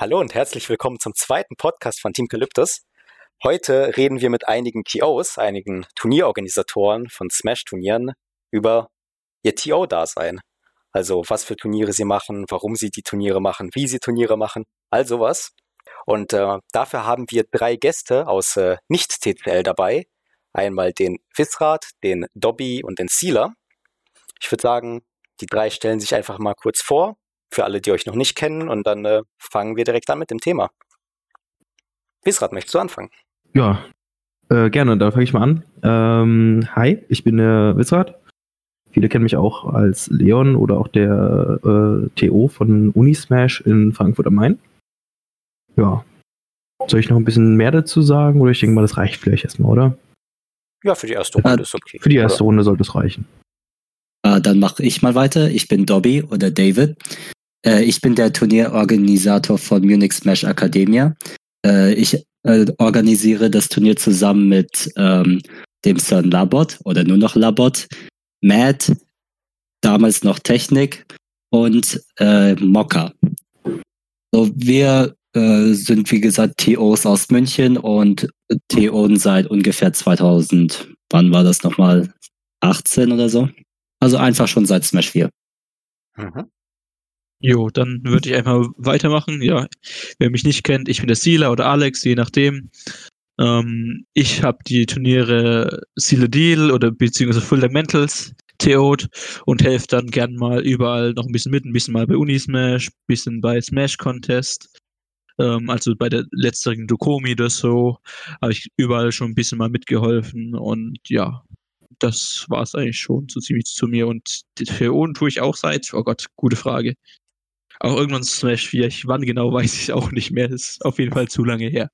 Hallo und herzlich willkommen zum zweiten Podcast von Team Calyptus. Heute reden wir mit einigen TOs, einigen Turnierorganisatoren von Smash-Turnieren über ihr TO-Dasein. Also was für Turniere sie machen, warum sie die Turniere machen, wie sie Turniere machen, all sowas. Und äh, dafür haben wir drei Gäste aus äh, Nicht-TCL dabei. Einmal den Fisrat, den Dobby und den Sealer. Ich würde sagen, die drei stellen sich einfach mal kurz vor, für alle, die euch noch nicht kennen, und dann äh, fangen wir direkt an mit dem Thema. Fisrat, möchtest du anfangen? Ja, äh, gerne, dann fange ich mal an. Ähm, hi, ich bin der Wissrat. Viele kennen mich auch als Leon oder auch der äh, TO von Unismash in Frankfurt am Main. Ja. Soll ich noch ein bisschen mehr dazu sagen oder ich denke mal, das reicht vielleicht erstmal, oder? Ja, für die erste Runde ist okay. Für die erste Runde sollte es reichen. Äh, dann mache ich mal weiter. Ich bin Dobby oder David. Äh, ich bin der Turnierorganisator von Munich Smash Academia. Äh, ich äh, organisiere das Turnier zusammen mit ähm, dem Sir Labot oder nur noch Labot, Matt, damals noch Technik und äh, Mokka. So, wir äh, sind wie gesagt TOs aus München und TOs seit ungefähr 2000, wann war das nochmal? 18 oder so? Also einfach schon seit Smash 4. Mhm. Jo, dann würde ich einfach weitermachen. Ja, wer mich nicht kennt, ich bin der Sealer oder Alex, je nachdem. Ähm, ich habe die Turniere Sealer Deal oder beziehungsweise Fundamentals TO'd und helfe dann gern mal überall noch ein bisschen mit, ein bisschen mal bei Unismash, ein bisschen bei Smash Contest. Ähm, also bei der letzteren Dokomi oder so habe ich überall schon ein bisschen mal mitgeholfen und ja, das war es eigentlich schon so ziemlich zu mir. Und die TO'en tue ich auch seit, oh Gott, gute Frage. Auch irgendwann Smash 4, ich, wann genau weiß ich auch nicht mehr, ist auf jeden Fall zu lange her.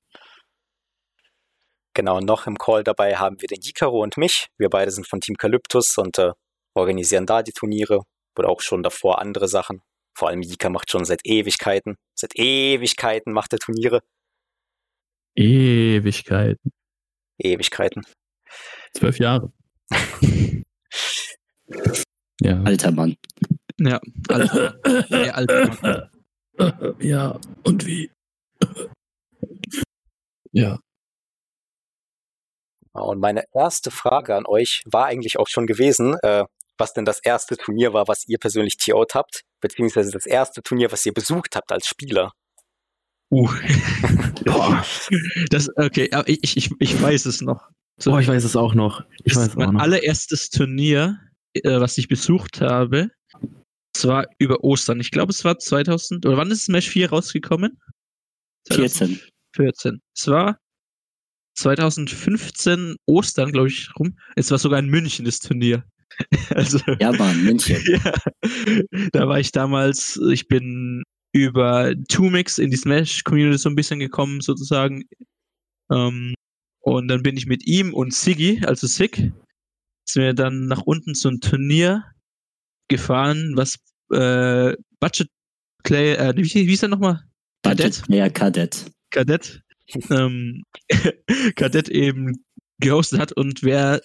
Genau, noch im Call dabei haben wir den Jikaro und mich. Wir beide sind von Team Calyptus und äh, organisieren da die Turniere oder auch schon davor andere Sachen. Vor allem Jika macht schon seit Ewigkeiten, seit Ewigkeiten macht er Turniere. Ewigkeiten. Ewigkeiten. Zwölf Jahre. ja. Alter Mann. Ja, ja, alter Mann. Ja, und wie? Ja. Und meine erste Frage an euch war eigentlich auch schon gewesen, äh, was denn das erste Turnier war, was ihr persönlich TO'd habt, beziehungsweise das erste Turnier, was ihr besucht habt als Spieler. Uh. das, okay, ich, ich, ich weiß es noch. So, oh, ich weiß es auch noch. Ich weiß mein auch noch. allererstes Turnier, äh, was ich besucht habe, es war über Ostern. Ich glaube, es war 2000, oder wann ist Smash 4 rausgekommen? 14. 14. Es war 2015 Ostern, glaube ich, rum. Es war sogar in München das Turnier. also, ja, Mann, München. ja, da war ich damals, ich bin über Tumix in die Smash-Community so ein bisschen gekommen, sozusagen. Ähm, und dann bin ich mit ihm und Siggy, also Sig, sind wir dann nach unten zum Turnier gefahren, was äh, Budget Clay, äh, wie, wie ist er nochmal? Kadett? Ja, Kadett. Kadett. ähm, Kadett eben gehostet hat und wer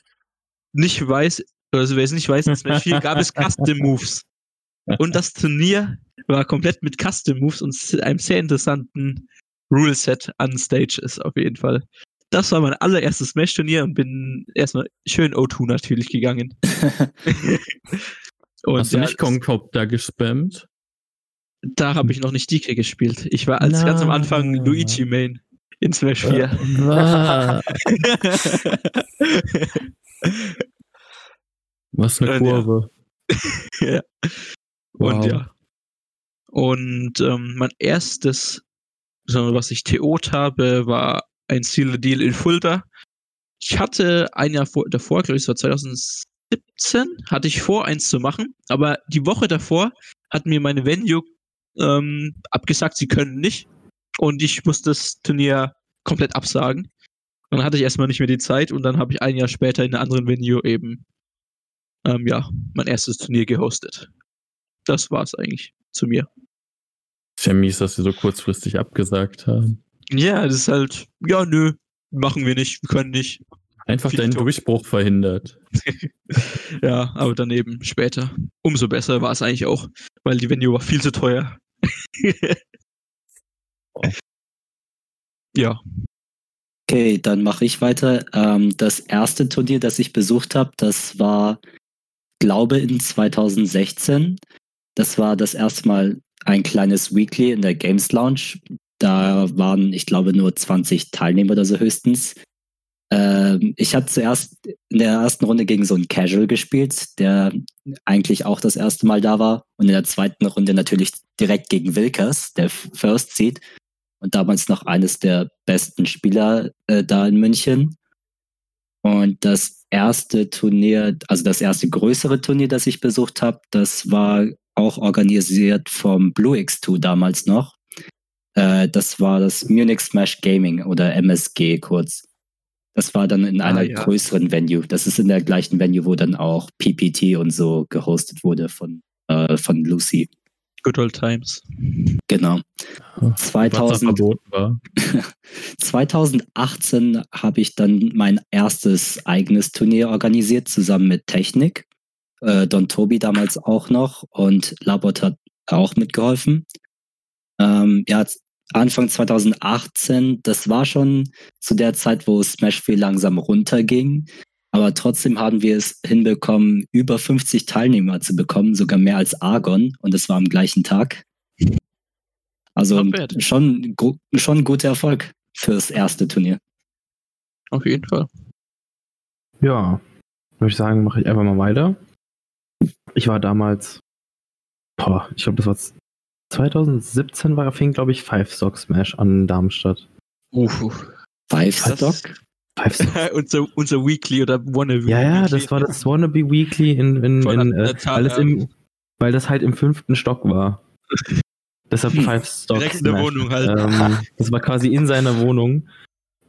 nicht weiß, also wer es nicht weiß, in Smash 4 gab es Custom Moves. Und das Turnier war komplett mit Custom Moves und einem sehr interessanten Ruleset an Stages auf jeden Fall. Das war mein allererstes Smash-Turnier und bin erstmal schön O2 natürlich gegangen. und Hast du nicht Kongkop da gespammt? Da habe ich noch nicht DK gespielt. Ich war als ganz am Anfang Luigi Main in Smash 4. Was eine Kurve. ja. Wow. Und ja. Und ähm, mein erstes, was ich TO't habe, war ein Seal Deal in Fulda. Ich hatte ein Jahr vor, davor, glaube ich, es war 2017, hatte ich vor, eins zu machen, aber die Woche davor hat mir meine Venue ähm, abgesagt, sie können nicht. Und ich musste das Turnier komplett absagen. Und dann hatte ich erstmal nicht mehr die Zeit und dann habe ich ein Jahr später in einer anderen Venue eben ähm, ja, mein erstes Turnier gehostet. Das war es eigentlich zu mir. Ist ja mies, dass sie so kurzfristig abgesagt haben. Ja, das ist halt, ja, nö, machen wir nicht, wir können nicht. Einfach deinen Durchbruch verhindert. ja, aber daneben später. Umso besser war es eigentlich auch, weil die Venue war viel zu teuer. Ja. Okay, dann mache ich weiter. Ähm, das erste Turnier, das ich besucht habe, das war, glaube in 2016. Das war das erste Mal ein kleines Weekly in der Games Lounge. Da waren, ich glaube, nur 20 Teilnehmer oder so höchstens. Ähm, ich habe zuerst in der ersten Runde gegen so einen Casual gespielt, der eigentlich auch das erste Mal da war. Und in der zweiten Runde natürlich direkt gegen Wilkers, der First Seed. Und damals noch eines der besten Spieler äh, da in München. Und das erste Turnier, also das erste größere Turnier, das ich besucht habe, das war auch organisiert vom Blue X2 damals noch. Äh, das war das Munich Smash Gaming oder MSG kurz. Das war dann in einer ah, ja. größeren Venue. Das ist in der gleichen Venue, wo dann auch PPT und so gehostet wurde von, äh, von Lucy. Good old times. Genau. 2000, 2018 habe ich dann mein erstes eigenes Turnier organisiert, zusammen mit Technik. Äh, Don Tobi damals auch noch und Labot hat auch mitgeholfen. Ähm, ja, Anfang 2018, das war schon zu der Zeit, wo Smash viel langsam runterging. Aber trotzdem haben wir es hinbekommen, über 50 Teilnehmer zu bekommen, sogar mehr als Argon. Und das war am gleichen Tag. Also schon, schon ein guter Erfolg fürs erste Turnier. Auf jeden Fall. Ja, würde ich sagen, mache ich einfach mal weiter. Ich war damals, boah, ich glaube, das war 2017 war fing, glaube ich, Five Stock Smash an Darmstadt. Uh, Five Stock? Five Stock. unser, unser Weekly oder Wannabe. Ja, ja, das war das Wannabe Weekly in, in, in äh, weil, das im, weil das halt im fünften Stock war. Deshalb hm, Five Stock. Direkt in der Wohnung halt. Ähm, das war quasi in seiner Wohnung.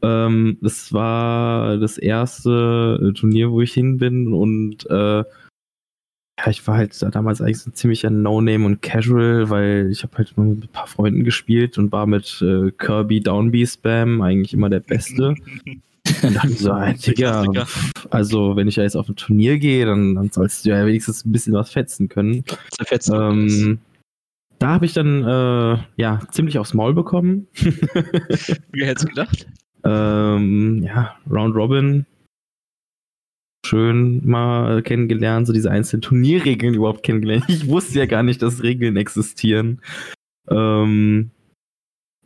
Ähm, das war das erste Turnier, wo ich hin bin und äh, ja, ich war halt damals eigentlich so ein ziemlicher No-Name und Casual, weil ich habe halt mit ein paar Freunden gespielt und war mit äh, Kirby Downby Spam eigentlich immer der Beste. und dachte so, hey, Digga, also wenn ich ja jetzt auf ein Turnier gehe, dann, dann sollst du ja wenigstens ein bisschen was fetzen können. Fetzen ähm, da habe ich dann äh, ja ziemlich aufs Maul bekommen. Wie hättest du gedacht? Ähm, ja, Round Robin schön mal kennengelernt, so diese einzelnen Turnierregeln überhaupt kennengelernt. Ich wusste ja gar nicht, dass Regeln existieren. Ähm,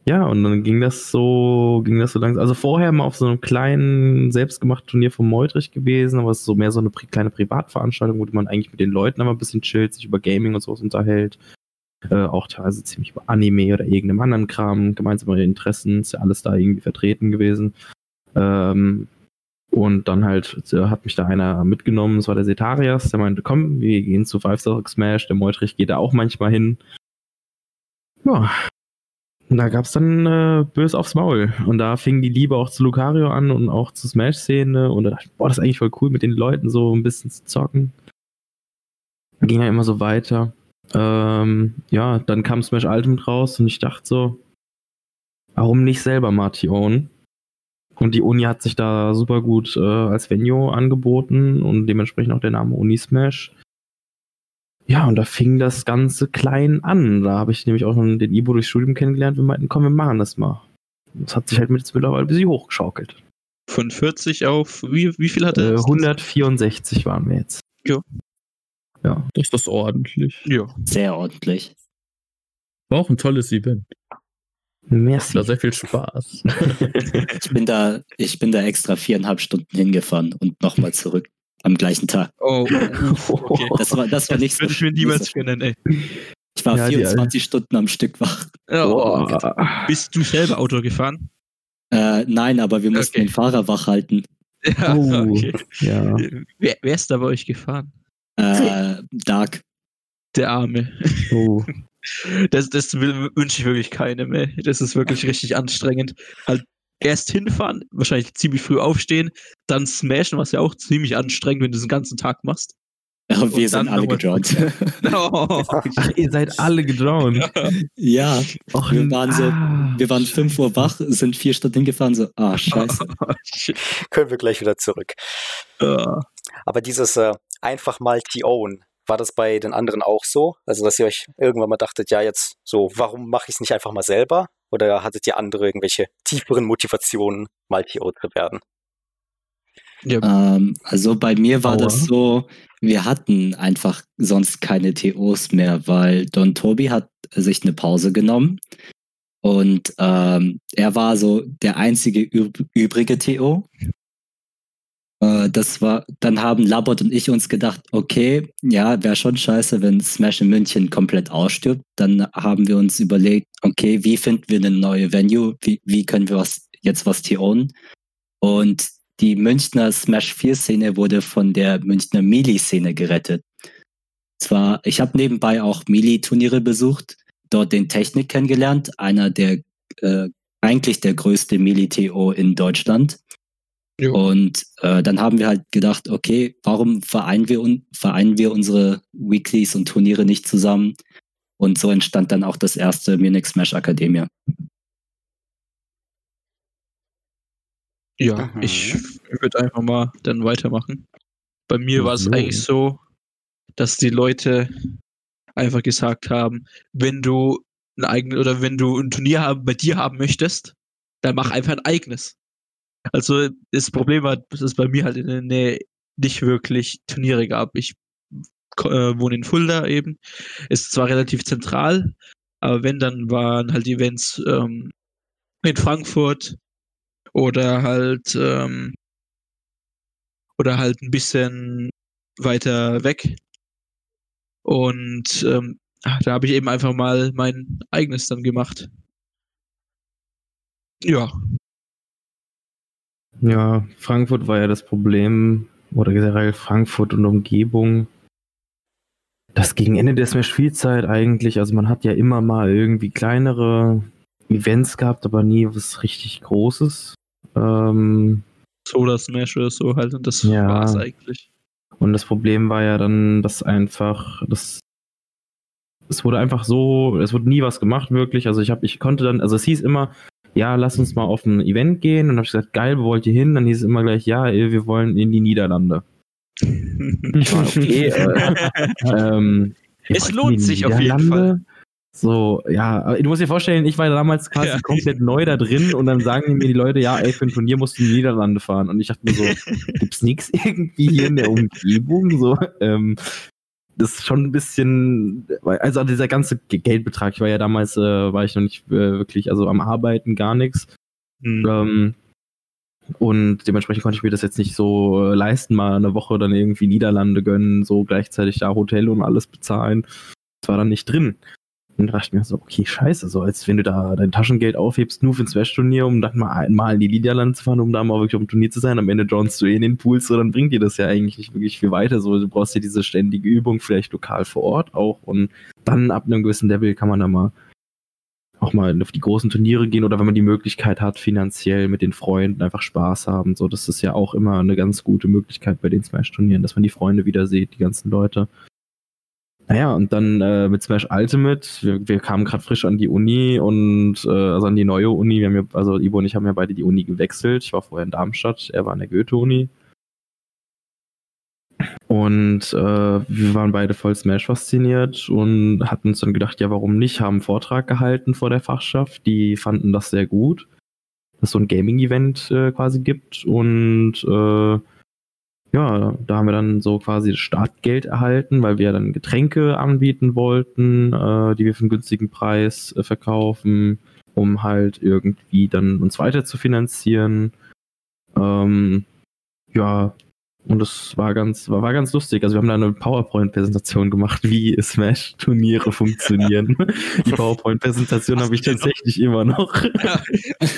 ja, und dann ging das so, ging das so langsam. Also vorher mal auf so einem kleinen, selbstgemachten Turnier vom Meutrich gewesen, aber es ist so mehr so eine pri kleine Privatveranstaltung, wo man eigentlich mit den Leuten aber ein bisschen chillt, sich über Gaming und sowas unterhält. Äh, auch teilweise ziemlich über Anime oder irgendeinem anderen Kram, gemeinsame Interessen, ist ja alles da irgendwie vertreten gewesen. Ähm, und dann halt äh, hat mich da einer mitgenommen, das war der Setarias, der meinte, komm, wir gehen zu Five Star Smash, der Meutrich geht da auch manchmal hin. Ja. Und da gab's dann äh, bös aufs Maul. Und da fing die Liebe auch zu Lucario an und auch zur Smash-Szene. Und da dachte ich, boah, das ist eigentlich voll cool, mit den Leuten so ein bisschen zu zocken. Ging ja immer so weiter. Ähm, ja, dann kam Smash Ultimate raus und ich dachte so, warum nicht selber Martion? Und die Uni hat sich da super gut äh, als Venue angeboten und dementsprechend auch der Name Unismash. Ja, und da fing das Ganze klein an. Da habe ich nämlich auch schon den Ibo durchs Studium kennengelernt. Wir meinten, komm, wir machen das mal. Das hat sich halt mit mittlerweile ein bisschen hochgeschaukelt. Von 40 auf, wie, wie viel hat er? Äh, 164 waren wir jetzt. Ja. Ja. Das ist ordentlich. Ja. Sehr ordentlich. War auch ein tolles Event. Merci. War sehr viel Spaß. ich, bin da, ich bin da extra viereinhalb Stunden hingefahren und nochmal zurück am gleichen Tag. Oh, okay. Das war, das war nicht so. Würde ich mir niemals gönnen, ey. Ich war ja, 24 Stunden am Stück wach. Oh, oh. Bist du selber Auto gefahren? Äh, nein, aber wir mussten okay. den Fahrer wach halten. Ja, oh, okay. ja. Wer, wer, ist da bei euch gefahren? Äh, Dark. Der Arme. Oh. Das, das wünsche ich wirklich keinem, ey. Das ist wirklich richtig anstrengend. Halt erst hinfahren, wahrscheinlich ziemlich früh aufstehen, dann smashen, was ja auch ziemlich anstrengend, wenn du den ganzen Tag machst. Ja, wir sind alle gedroht. oh. Ach, ihr seid alle gedroht. Ja, Och, wir waren so, ah, wir waren 5 Uhr wach, sind vier Stunden hingefahren, so, ah, scheiße. Können wir gleich wieder zurück. Ja. Aber dieses äh, einfach mal T-Own, war das bei den anderen auch so? Also, dass ihr euch irgendwann mal dachtet, ja, jetzt so, warum mache ich es nicht einfach mal selber? Oder hattet ihr andere irgendwelche tieferen Motivationen, mal TO zu werden? Ja. Ähm, also bei mir war Aua. das so, wir hatten einfach sonst keine TOs mehr, weil Don Tobi hat sich eine Pause genommen und ähm, er war so der einzige üb übrige TO. Äh, das war, dann haben Labot und ich uns gedacht, okay, ja, wäre schon scheiße, wenn Smash in München komplett ausstirbt. Dann haben wir uns überlegt, okay, wie finden wir eine neue Venue? Wie, wie können wir was, jetzt was TOen? Und die Münchner Smash 4 Szene wurde von der Münchner Melee Szene gerettet. Zwar, ich habe nebenbei auch Melee Turniere besucht, dort den Technik kennengelernt, einer der äh, eigentlich der größte Melee TO in Deutschland. Jo. Und äh, dann haben wir halt gedacht, okay, warum vereinen wir, un vereinen wir unsere Weeklies und Turniere nicht zusammen? Und so entstand dann auch das erste Munich Smash Academia. Ja, Aha. ich würde einfach mal dann weitermachen. Bei mir war es eigentlich so, dass die Leute einfach gesagt haben, wenn du ein eigenes oder wenn du ein Turnier haben, bei dir haben möchtest, dann mach einfach ein eigenes. Also das Problem war, dass es bei mir halt in der Nähe nicht wirklich Turniere gab. Ich äh, wohne in Fulda eben. Ist zwar relativ zentral, aber wenn, dann waren halt Events ähm, in Frankfurt, oder halt ähm, oder halt ein bisschen weiter weg. Und ähm, da habe ich eben einfach mal mein eigenes dann gemacht. Ja. Ja, Frankfurt war ja das Problem, oder generell Frankfurt und Umgebung. Das gegen Ende der Smash-Spielzeit eigentlich, also man hat ja immer mal irgendwie kleinere Events gehabt, aber nie was richtig Großes. Ähm, Solar Smash oder so halt und das ja. war's eigentlich. Und das Problem war ja dann, dass einfach, das, es wurde einfach so, es wurde nie was gemacht wirklich. Also ich habe, ich konnte dann, also es hieß immer, ja, lass uns mal auf ein Event gehen. Und dann habe ich gesagt, geil, wo wollt ihr hin? Dann hieß es immer gleich, ja, wir wollen in die Niederlande. ich war okay. äh, ähm, es lohnt sich auf jeden Fall. So, ja, du musst dir vorstellen, ich war damals quasi ja. komplett neu da drin und dann sagen mir die Leute, ja, ey, für ein Turnier musst du in die Niederlande fahren. Und ich dachte mir so, gibt's nichts irgendwie hier in der Umgebung? So, ähm, das ist schon ein bisschen, also dieser ganze Geldbetrag, ich war ja damals, äh, war ich noch nicht äh, wirklich, also am Arbeiten gar nichts. Mhm. Ähm, und dementsprechend konnte ich mir das jetzt nicht so äh, leisten, mal eine Woche dann irgendwie Niederlande gönnen, so gleichzeitig da Hotel und alles bezahlen. Das war dann nicht drin. Und da dachte ich mir so, okay, scheiße, so als wenn du da dein Taschengeld aufhebst, nur für ein Smash-Turnier, um dann mal einmal in die Niederlande zu fahren, um da mal wirklich auf dem Turnier zu sein, am Ende johnst du eh in den Pools, so dann bringt dir das ja eigentlich nicht wirklich viel weiter. So, du brauchst ja diese ständige Übung, vielleicht lokal vor Ort auch. Und dann ab einem gewissen Level kann man da mal auch mal auf die großen Turniere gehen oder wenn man die Möglichkeit hat, finanziell mit den Freunden einfach Spaß haben. So, das ist ja auch immer eine ganz gute Möglichkeit bei den Smash-Turnieren, dass man die Freunde wieder sieht, die ganzen Leute. Naja, und dann äh, mit Smash Ultimate, wir, wir kamen gerade frisch an die Uni und äh, also an die neue Uni. Wir haben ja, also Ivo und ich haben ja beide die Uni gewechselt. Ich war vorher in Darmstadt, er war an der Goethe-Uni. Und äh, wir waren beide voll Smash fasziniert und hatten uns dann gedacht, ja, warum nicht? Haben einen Vortrag gehalten vor der Fachschaft. Die fanden das sehr gut, dass es so ein Gaming-Event äh, quasi gibt. Und äh, ja, da haben wir dann so quasi das Startgeld erhalten, weil wir dann Getränke anbieten wollten, äh, die wir für einen günstigen Preis äh, verkaufen, um halt irgendwie dann uns weiter zu finanzieren. Ähm, ja, und das war ganz, war, war ganz lustig. Also wir haben da eine PowerPoint-Präsentation gemacht, wie Smash-Turniere funktionieren. Die PowerPoint-Präsentation habe ich tatsächlich immer noch. Ja.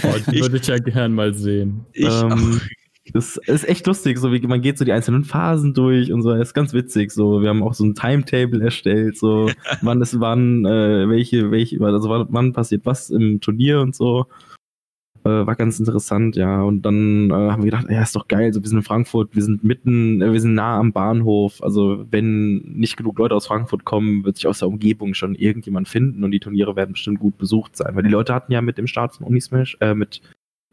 Oh, die würde ich ja gern mal sehen. Ich ähm, das ist echt lustig, so wie man geht so die einzelnen Phasen durch und so, das ist ganz witzig. So, wir haben auch so ein Timetable erstellt, so wann es wann, äh, welche, welche, also wann passiert was im Turnier und so. Äh, war ganz interessant, ja. Und dann äh, haben wir gedacht, ja, ist doch geil. So, wir sind in Frankfurt, wir sind mitten, äh, wir sind nah am Bahnhof. Also wenn nicht genug Leute aus Frankfurt kommen, wird sich aus der Umgebung schon irgendjemand finden und die Turniere werden bestimmt gut besucht sein. Weil die Leute hatten ja mit dem Start von Unismash, äh, mit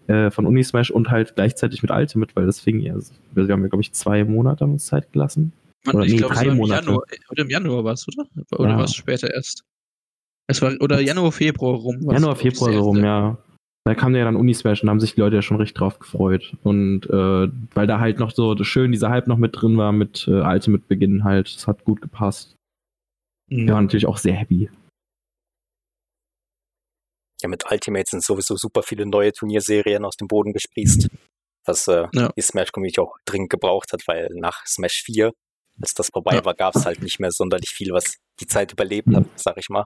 äh, von Unismash und halt gleichzeitig mit Ultimate, weil das fing ja, wir haben ja, glaube ich, zwei Monate uns Zeit gelassen. Man, oder ich nee, glaube, drei Monate. Januar, oder im Januar war es, oder? Oder ja. war es später erst? Es war, oder Januar, Februar rum. Januar, Februar so rum, ja. Da kam ja dann Unismash und da haben sich die Leute ja schon richtig drauf gefreut. Und äh, weil da halt noch so schön dieser Hype noch mit drin war, mit äh, Ultimate Beginn halt, das hat gut gepasst. Mhm. Wir waren natürlich auch sehr happy. Ja, mit Ultimate sind sowieso super viele neue Turnierserien aus dem Boden gesprießt, was äh, Ja. die Smash-Community auch dringend gebraucht hat, weil nach Smash 4, als das vorbei Ja. war, gab es halt nicht mehr sonderlich viel, was die Zeit überlebt hat, sag ich mal.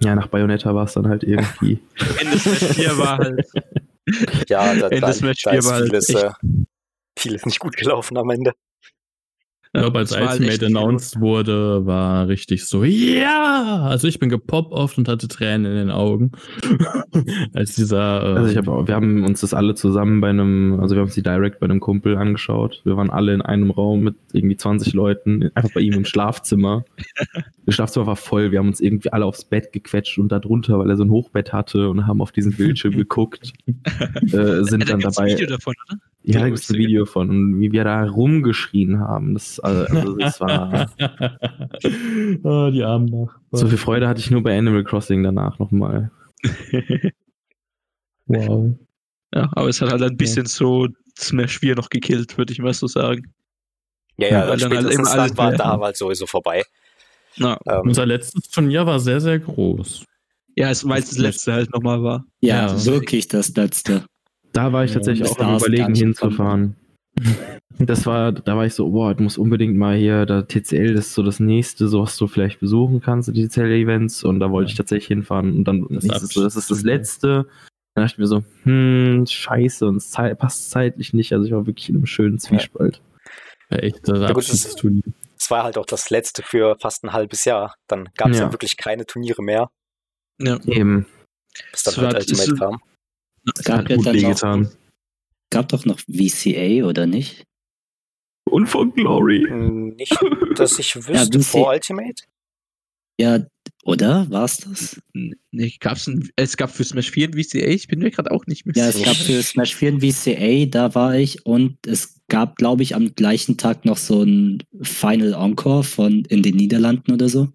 Ja, nach Bayonetta war es dann halt irgendwie. Ende Smash 4 war halt. Ja, da, Ende da, Smash da 4 ist war halt vieles, echt- äh, vieles nicht gut gelaufen am Ende. Ich glaube, als halt Ultimate announced wurde, war richtig so, ja! Also ich bin gepop-oft und hatte Tränen in den Augen. als dieser. Äh, Also ich hab, auch- wir haben uns das alle zusammen bei einem, also wir haben uns die Direct bei einem Kumpel angeschaut. Wir waren alle in einem Raum mit irgendwie 20 Leuten, einfach bei ihm im Schlafzimmer. Das Schlafzimmer war voll, wir haben uns irgendwie alle aufs Bett gequetscht und da drunter, weil er so ein Hochbett hatte und haben auf diesen Bildschirm geguckt. äh, sind da dann dabei. Video davon, oder? Ja, da Video gibt es ein Video von, und wie wir da rumgeschrien haben. Das, also, also das war. oh, die armen Nachbarn. So viel Freude hatte ich nur bei Animal Crossing danach nochmal. Wow. Ja, aber es hat halt ein bisschen so Smash 4 noch gekillt, würde ich mal so sagen. Ja, Ja, ja, weil dann halt dann war mehr- da war halt sowieso vorbei. Ja, Ähm, Unser letztes Turnier war sehr, sehr groß. ja es, weil es das letzte halt nochmal war. Ja, Ja. wirklich das letzte. Da war ich Ja, tatsächlich auch am überlegen hinzufahren. Das war, da war ich so, boah, du musst unbedingt mal hier, da TCL das ist so das nächste, so was du vielleicht besuchen kannst, die TCL-Events. Und da wollte ich tatsächlich hinfahren. Und dann Das ist so, das ist das letzte. Dann dachte ich mir so, hm, scheiße, und es zei- passt zeitlich nicht. Also ich war wirklich in einem schönen Zwiespalt. Ja, echt, das gut, das- Abschiedsturnier. es war halt auch das letzte für fast ein halbes Jahr. Dann gab es ja. Ja. wirklich keine Turniere mehr, Ja. Eben. bis dann halt Ultimate kam. Es gab, ja dann noch, wehgetan. gab doch noch VCA, oder nicht? Und von Glory. Hm, Nicht, dass ich wüsste, wie vor Ultimate. Ja, oder? War's das? Nee, gab's ein, es gab für Smash 4 ein VCA, ich bin mir gerade auch nicht mehr Ja, es gab für Smash 4 ein VCA, da war ich und es gab, glaube ich, am gleichen Tag noch so ein Final Encore von in den Niederlanden oder so.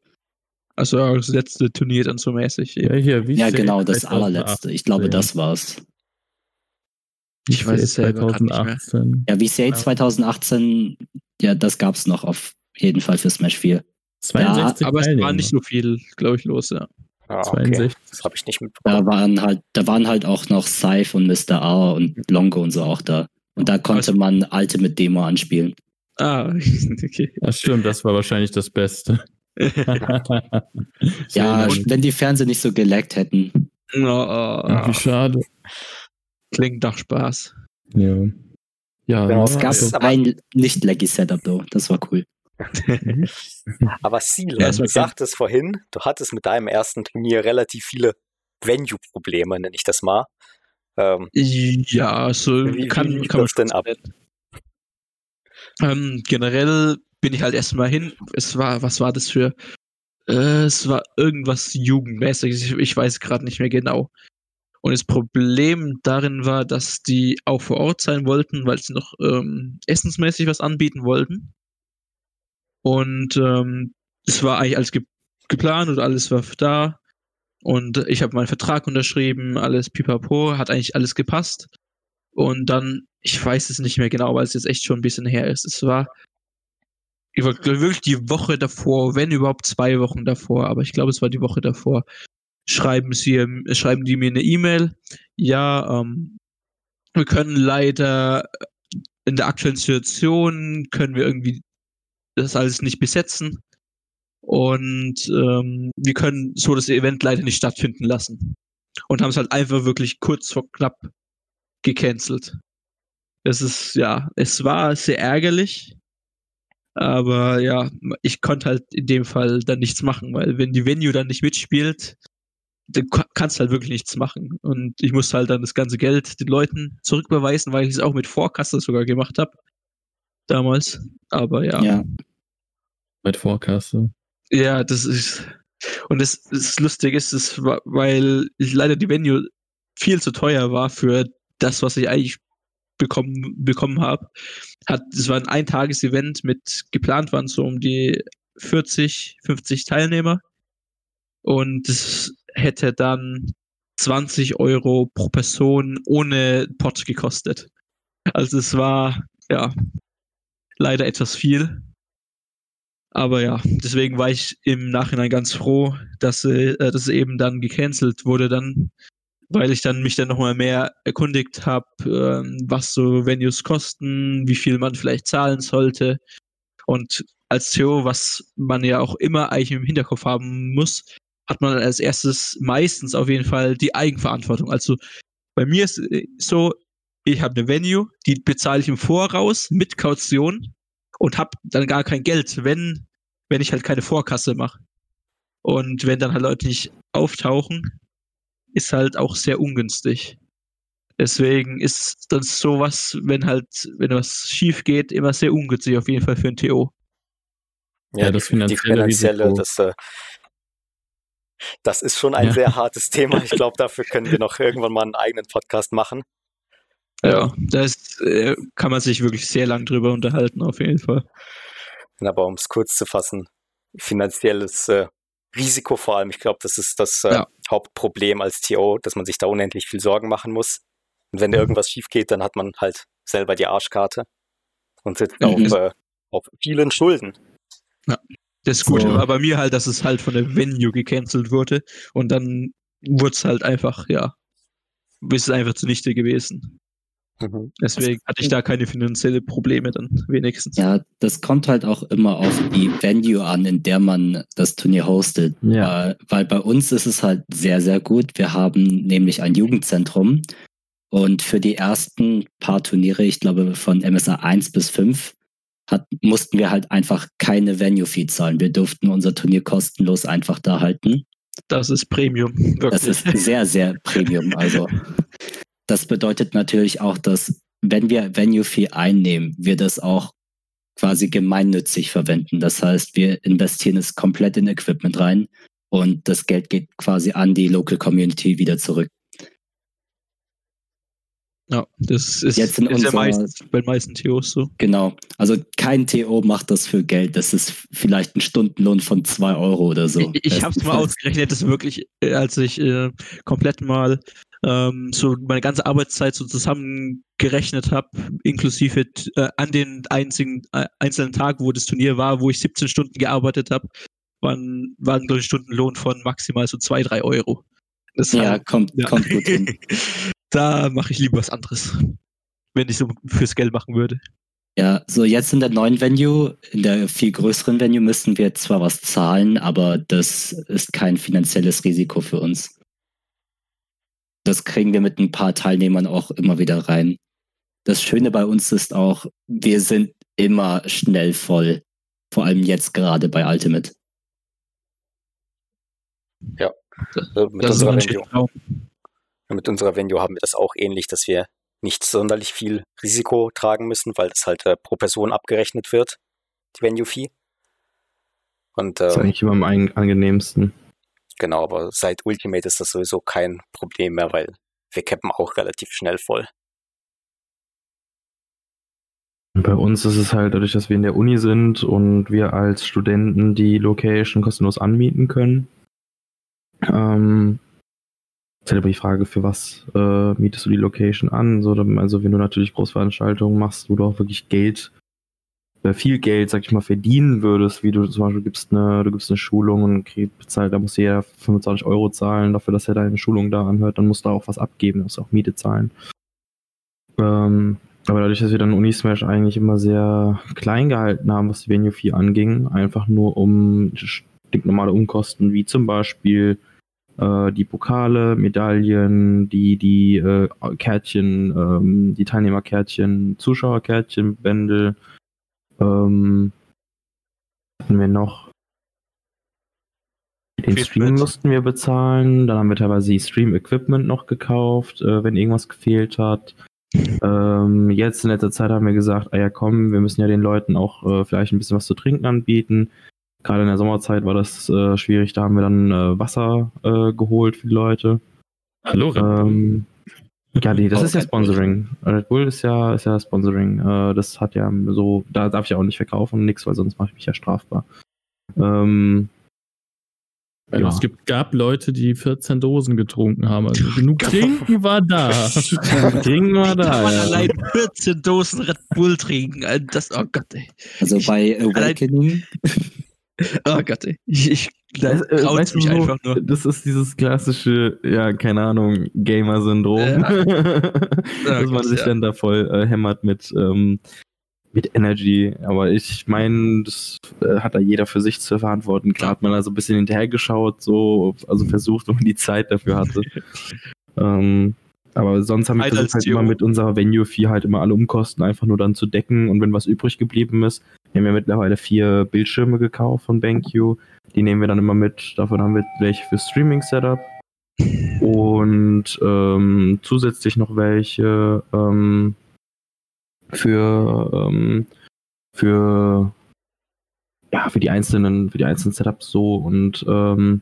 Also ja, das letzte Turnier dann so mäßig. Ja, hier, wie Ja, genau, das 2018. allerletzte. Ich glaube, das war's. Ich weiß es selber grad nicht mehr. 2018. Ja, VCA 2018, ja, das gab's noch auf jeden Fall für Smash 4. 62 Aber es war nicht so viel, glaube ich, los, ja. Ja, okay. 62. Das habe ich nicht mitbekommen. Da waren halt, da waren halt auch noch Scythe und Mr. A und Longo und so auch da. Und da konnte Also- man Ultimate Demo anspielen. Ah, okay. Ja, stimmt, das war wahrscheinlich das Beste. Ja, und, wenn die Fernseher nicht so geleckt hätten. Oh, oh, wie schade. Klingt nach Spaß. Ja. Ja, Genau, Es gab Das ist aber- ein nicht laggy Setup, though. Das war cool. Aber Seal, Ja, ist du okay. sagtest vorhin, du hattest mit deinem ersten Turnier relativ viele Venue-Probleme, nenne ich das mal. Ähm, Ja, so Wie- wie kann, lief kann man das denn ab? Ähm, generell bin ich halt erstmal hin. Es war, was war das für? Äh, es war irgendwas Jugendmäßiges. Ich, ich weiß gerade nicht mehr genau. Und das Problem darin war, dass die auch vor Ort sein wollten, weil sie noch ähm, essensmäßig was anbieten wollten. Und ähm, es war eigentlich alles ge geplant und alles war da. Und ich habe meinen Vertrag unterschrieben, alles pipapo, hat eigentlich alles gepasst. Und dann, ich weiß es nicht mehr genau, weil es jetzt echt schon ein bisschen her ist. Es war, ich war wirklich die Woche davor, wenn überhaupt zwei Wochen davor, aber ich glaube, es war die Woche davor. Schreiben sie, schreiben die mir eine E-Mail. Ja, ähm, wir können leider in der aktuellen Situation können wir irgendwie das alles nicht besetzen. Und ähm, wir können so das Event leider nicht stattfinden lassen. Und haben es halt einfach wirklich kurz vor knapp gecancelt. Das ist, ja, es war sehr ärgerlich. Aber ja, ich konnte halt in dem Fall dann nichts machen, weil wenn die Venue dann nicht mitspielt, dann ka- kannst du halt wirklich nichts machen. Und ich musste halt dann das ganze Geld den Leuten zurückbeweisen, weil ich es auch mit Vorkasse sogar gemacht habe. Damals. Aber ja. Ja. Mit Vorkasse. Ja, das ist. Und das, das Lustige ist, es war, weil ich leider die Venue viel zu teuer war für das, was ich eigentlich bekommen, bekommen habe. Hat, es war ein Eintages-Event mit, geplant waren so um die 40, 50 Teilnehmer. und es hätte dann 20 Euro pro Person ohne Pot gekostet. Also es war ja leider etwas viel. Aber ja, deswegen war ich im Nachhinein ganz froh, dass, äh, dass es eben dann gecancelt wurde, dann, weil ich dann mich dann nochmal mehr erkundigt habe, ähm, was so Venues kosten, wie viel man vielleicht zahlen sollte. Und als Theo, was man ja auch immer eigentlich im Hinterkopf haben muss, hat man als erstes meistens auf jeden Fall die Eigenverantwortung. Also bei mir ist äh, so, ich habe eine Venue, die bezahle ich im Voraus mit Kaution und habe dann gar kein Geld, wenn, wenn ich halt keine Vorkasse mache. Und wenn dann halt Leute nicht auftauchen, ist halt auch sehr ungünstig. Deswegen ist das sowas, wenn halt, wenn was schief geht, immer sehr ungünstig auf jeden Fall für ein TO. Ja, ja das die, finanzielle, die finanzielle das, äh, das ist schon ein ja. sehr hartes Thema. Ich glaube, dafür können wir noch irgendwann mal einen eigenen Podcast machen. Ja, da äh, kann man sich wirklich sehr lang drüber unterhalten, auf jeden Fall. Aber um es kurz zu fassen, finanzielles äh, Risiko vor allem, ich glaube, das ist das äh, ja. Hauptproblem als TO, dass man sich da unendlich viel Sorgen machen muss. Und wenn da mhm. irgendwas schief geht, dann hat man halt selber die Arschkarte und sitzt mhm. auf, äh, auf vielen Schulden. Ja. Das Gute so. war bei mir halt, dass es halt von der Venue gecancelt wurde und dann wurde es halt einfach, ja, ist es einfach zunichte gewesen. Mhm. Deswegen hatte ich da keine finanziellen Probleme dann wenigstens. Ja, das kommt halt auch immer auf die Venue an, in der man das Turnier hostet. Ja. Äh, weil bei uns ist es halt sehr, sehr gut. Wir haben nämlich ein Jugendzentrum und für die ersten paar Turniere, ich glaube von MSA 1 bis 5, hat, mussten wir halt einfach keine Venue-Fee zahlen. Wir durften unser Turnier kostenlos einfach da halten. Das ist Premium. Wirklich. Das ist sehr, sehr Premium. Also das bedeutet natürlich auch, dass wenn wir Venue-Fee einnehmen, wir das auch quasi gemeinnützig verwenden. Das heißt, wir investieren es komplett in Equipment rein und das Geld geht quasi an die Local Community wieder zurück. Ja, das ist jetzt in unserer, meisten, bei den meisten TOs so. Genau. Also kein TO macht das für Geld. Das ist vielleicht ein Stundenlohn von zwei Euro oder so. Ich, ich habe es mal ausgerechnet, das wirklich, äh, als ich äh, komplett mal ähm, so meine ganze Arbeitszeit so zusammengerechnet habe, inklusive äh, an den einzigen, äh, einzelnen Tagen, wo das Turnier war, wo ich 17 Stunden gearbeitet habe, waren, waren glaube ich Stundenlohn von maximal so zwei, drei Euro. Das ja, halt, kommt, ja. kommt gut hin. da mache ich lieber was anderes, wenn ich so fürs Geld machen würde. Ja, so jetzt in der neuen Venue, in der viel größeren Venue müssen wir zwar was zahlen, aber das ist kein finanzielles Risiko für uns. Das kriegen wir mit ein paar Teilnehmern auch immer wieder rein. Das Schöne bei uns ist auch, wir sind immer schnell voll. Vor allem jetzt gerade bei Ultimate. Ja, mit das unserer Venue mit unserer Venue haben wir das auch ähnlich, dass wir nicht sonderlich viel Risiko tragen müssen, weil das halt äh, pro Person abgerechnet wird, die Venue-Fee. Und, äh, das ist ähm, eigentlich immer am angenehmsten. Genau, aber seit Ultimate ist das sowieso kein Problem mehr, weil wir cappen auch relativ schnell voll. Bei uns ist es halt dadurch, dass wir in der Uni sind und wir als Studenten die Location kostenlos anmieten können, ähm, ist halt aber die Frage, für was äh, mietest du die Location an? So, also wenn du natürlich Großveranstaltungen machst, wo du auch wirklich Geld, viel Geld, sag ich mal, verdienen würdest, wie du zum Beispiel gibst eine, du gibst eine Schulung und kriegst bezahlt, da muss jeder 25 Euro zahlen dafür, dass er deine Schulung da anhört, dann musst du auch was abgeben, musst auch Miete zahlen. Ähm, aber dadurch, dass wir dann Unismash eigentlich immer sehr klein gehalten haben, was die Venue 4 anging, einfach nur um normale Umkosten, wie zum Beispiel äh, die Pokale, Medaillen, die, die äh, Kärtchen, ähm, die Teilnehmerkärtchen, Zuschauerkärtchen, Bändel. Ähm, hatten wir noch? Den Stream mussten wir bezahlen, dann haben wir teilweise die Stream-Equipment noch gekauft, äh, wenn irgendwas gefehlt hat. Ähm, jetzt in letzter Zeit haben wir gesagt, ah ja komm, wir müssen ja den Leuten auch äh, vielleicht ein bisschen was zu trinken anbieten. Gerade in der Sommerzeit war das äh, schwierig, da haben wir dann äh, Wasser äh, geholt für die Leute. Hallo, ähm, ja, die, das ist ja Sponsoring. Red Bull ist ja, ist ja Sponsoring. Äh, das hat ja so, da darf ich auch nicht verkaufen, nix, weil sonst mache ich mich ja strafbar. Ähm, Also Ja. Es gibt, gab Leute, die 14 Dosen getrunken haben. Also genug Trinken war da. Trinken wir Kann man da. Ja. allein 14 Dosen Red Bull trinken? Das, oh Gott, ey. Also bei Awakening, Oh Gott, ey. Ich, ich da Äh, weißt mich so, einfach nur. Das ist dieses klassische, ja, keine Ahnung, Gamer-Syndrom. Ja. Dass man sich ja. dann da voll äh, hämmert mit, ähm, mit Energy. Aber ich meine, das äh, hat da jeder für sich zu verantworten. Klar hat man da so ein bisschen hinterhergeschaut, so, also versucht, wenn man die Zeit dafür hatte. ähm, aber sonst haben wir halt Theo. immer mit unserer Venue-Fee halt immer alle Umkosten einfach nur dann zu decken und wenn was übrig geblieben ist, wir haben ja mittlerweile vier Bildschirme gekauft von BenQ, die nehmen wir dann immer mit, davon haben wir welche für Streaming-Setup. Und ähm, zusätzlich noch welche ähm, für ähm, für ja für die einzelnen für die einzelnen Setups so. Und ähm,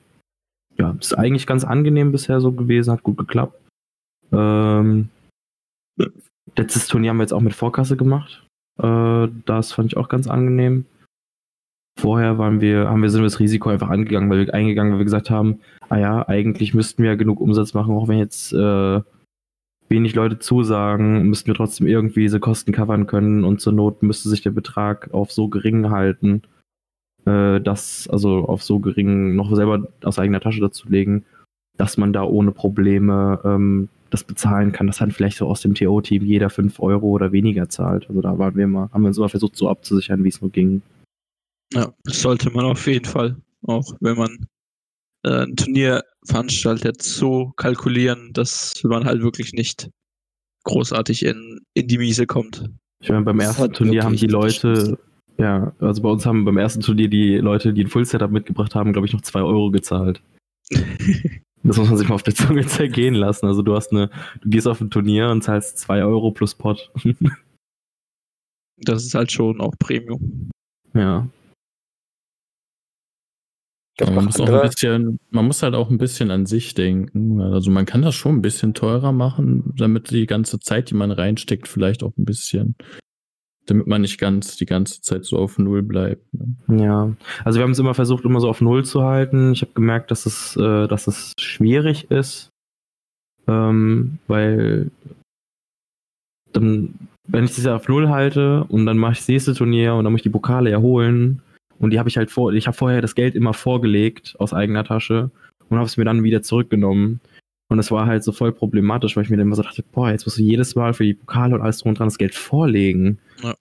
ja ist eigentlich ganz angenehm bisher so gewesen hat gut geklappt. Ähm, letztes Turnier haben wir jetzt auch mit Vorkasse gemacht äh, das fand ich auch ganz angenehm. Vorher waren wir haben wir sind wir das Risiko einfach angegangen weil wir eingegangen weil wir gesagt haben ah ja eigentlich müssten wir ja genug Umsatz machen auch wenn jetzt äh, wenig Leute zusagen, müssten wir trotzdem irgendwie diese Kosten covern können und zur Not müsste sich der Betrag auf so gering halten, äh, dass, also auf so gering noch selber aus eigener Tasche dazu legen, dass man da ohne Probleme ähm, das bezahlen kann, dass dann vielleicht so aus dem TO-Team jeder 5 Euro oder weniger zahlt. Also da waren wir mal, haben wir uns immer versucht, so abzusichern, wie es nur ging. Ja, das sollte man auf jeden Fall, auch wenn man äh, ein Turnier veranstaltet, so kalkulieren, dass man halt wirklich nicht großartig in, in die Miese kommt. Ich meine, beim ersten Turnier haben die Leute, ja, also bei uns haben beim ersten Turnier die Leute, die ein Full-Setup mitgebracht haben, glaube ich, noch 2 Euro gezahlt. Das muss man sich mal auf der Zunge zergehen lassen. Also du hast eine, du gehst auf ein Turnier und zahlst 2 Euro plus Pot. Das ist halt schon auch Premium. ja. Man muss, auch ein bisschen, man muss halt auch ein bisschen an sich denken. Also man kann das schon ein bisschen teurer machen, damit die ganze Zeit, die man reinsteckt, vielleicht auch ein bisschen, damit man nicht ganz die ganze Zeit so auf Null bleibt. Ne? Ja. Also wir haben es immer versucht, immer so auf Null zu halten. Ich habe gemerkt, dass es, äh, dass es schwierig ist. Ähm, weil dann, wenn ich das ja auf Null halte und dann mache ich das nächste Turnier und dann muss ich die Pokale erholen und die habe ich halt vor, ich habe vorher das Geld immer vorgelegt aus eigener Tasche und habe es mir dann wieder zurückgenommen. Und es war halt so voll problematisch, weil ich mir dann immer so dachte, boah, jetzt musst du jedes Mal für die Pokale und alles drum und dran das Geld vorlegen. Ja.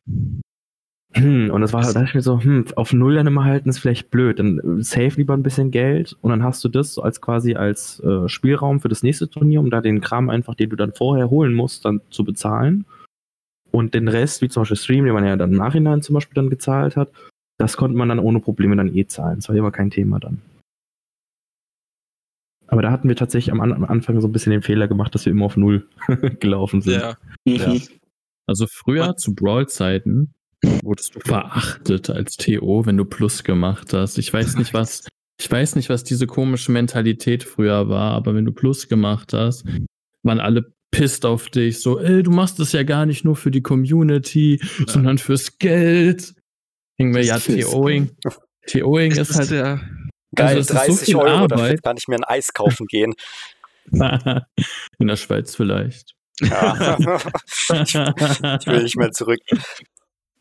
Hm, und das war, da dachte ich mir so, hm, auf Null dann immer halten ist vielleicht blöd. Dann äh, save lieber ein bisschen Geld und dann hast du das so als quasi als äh, Spielraum für das nächste Turnier, um da den Kram einfach, den du dann vorher holen musst, dann zu bezahlen. Und den Rest, wie zum Beispiel Stream, den man ja dann im Nachhinein zum Beispiel dann gezahlt hat, das konnte man dann ohne Probleme dann eh zahlen. Das war immer kein Thema dann. Aber da hatten wir tatsächlich am, am Anfang so ein bisschen den Fehler gemacht, dass wir immer auf Null gelaufen sind. Ja. Mhm. Also früher zu Brawl-Zeiten wurdest du verachtet als TO, wenn du Plus gemacht hast. Ich weiß nicht, was, ich weiß nicht, was diese komische Mentalität früher war, aber wenn du Plus gemacht hast, waren alle pisst auf dich, so, ey, du machst das ja gar nicht nur für die Community, sondern fürs Geld. Mir, ja, TOing. TOing ist halt ja, geil, also es ist so 30 viel Euro, dafür Arbeit. kann ich mir ein Eis kaufen gehen. in der Schweiz vielleicht. Ja. ich, ich will nicht mehr zurück.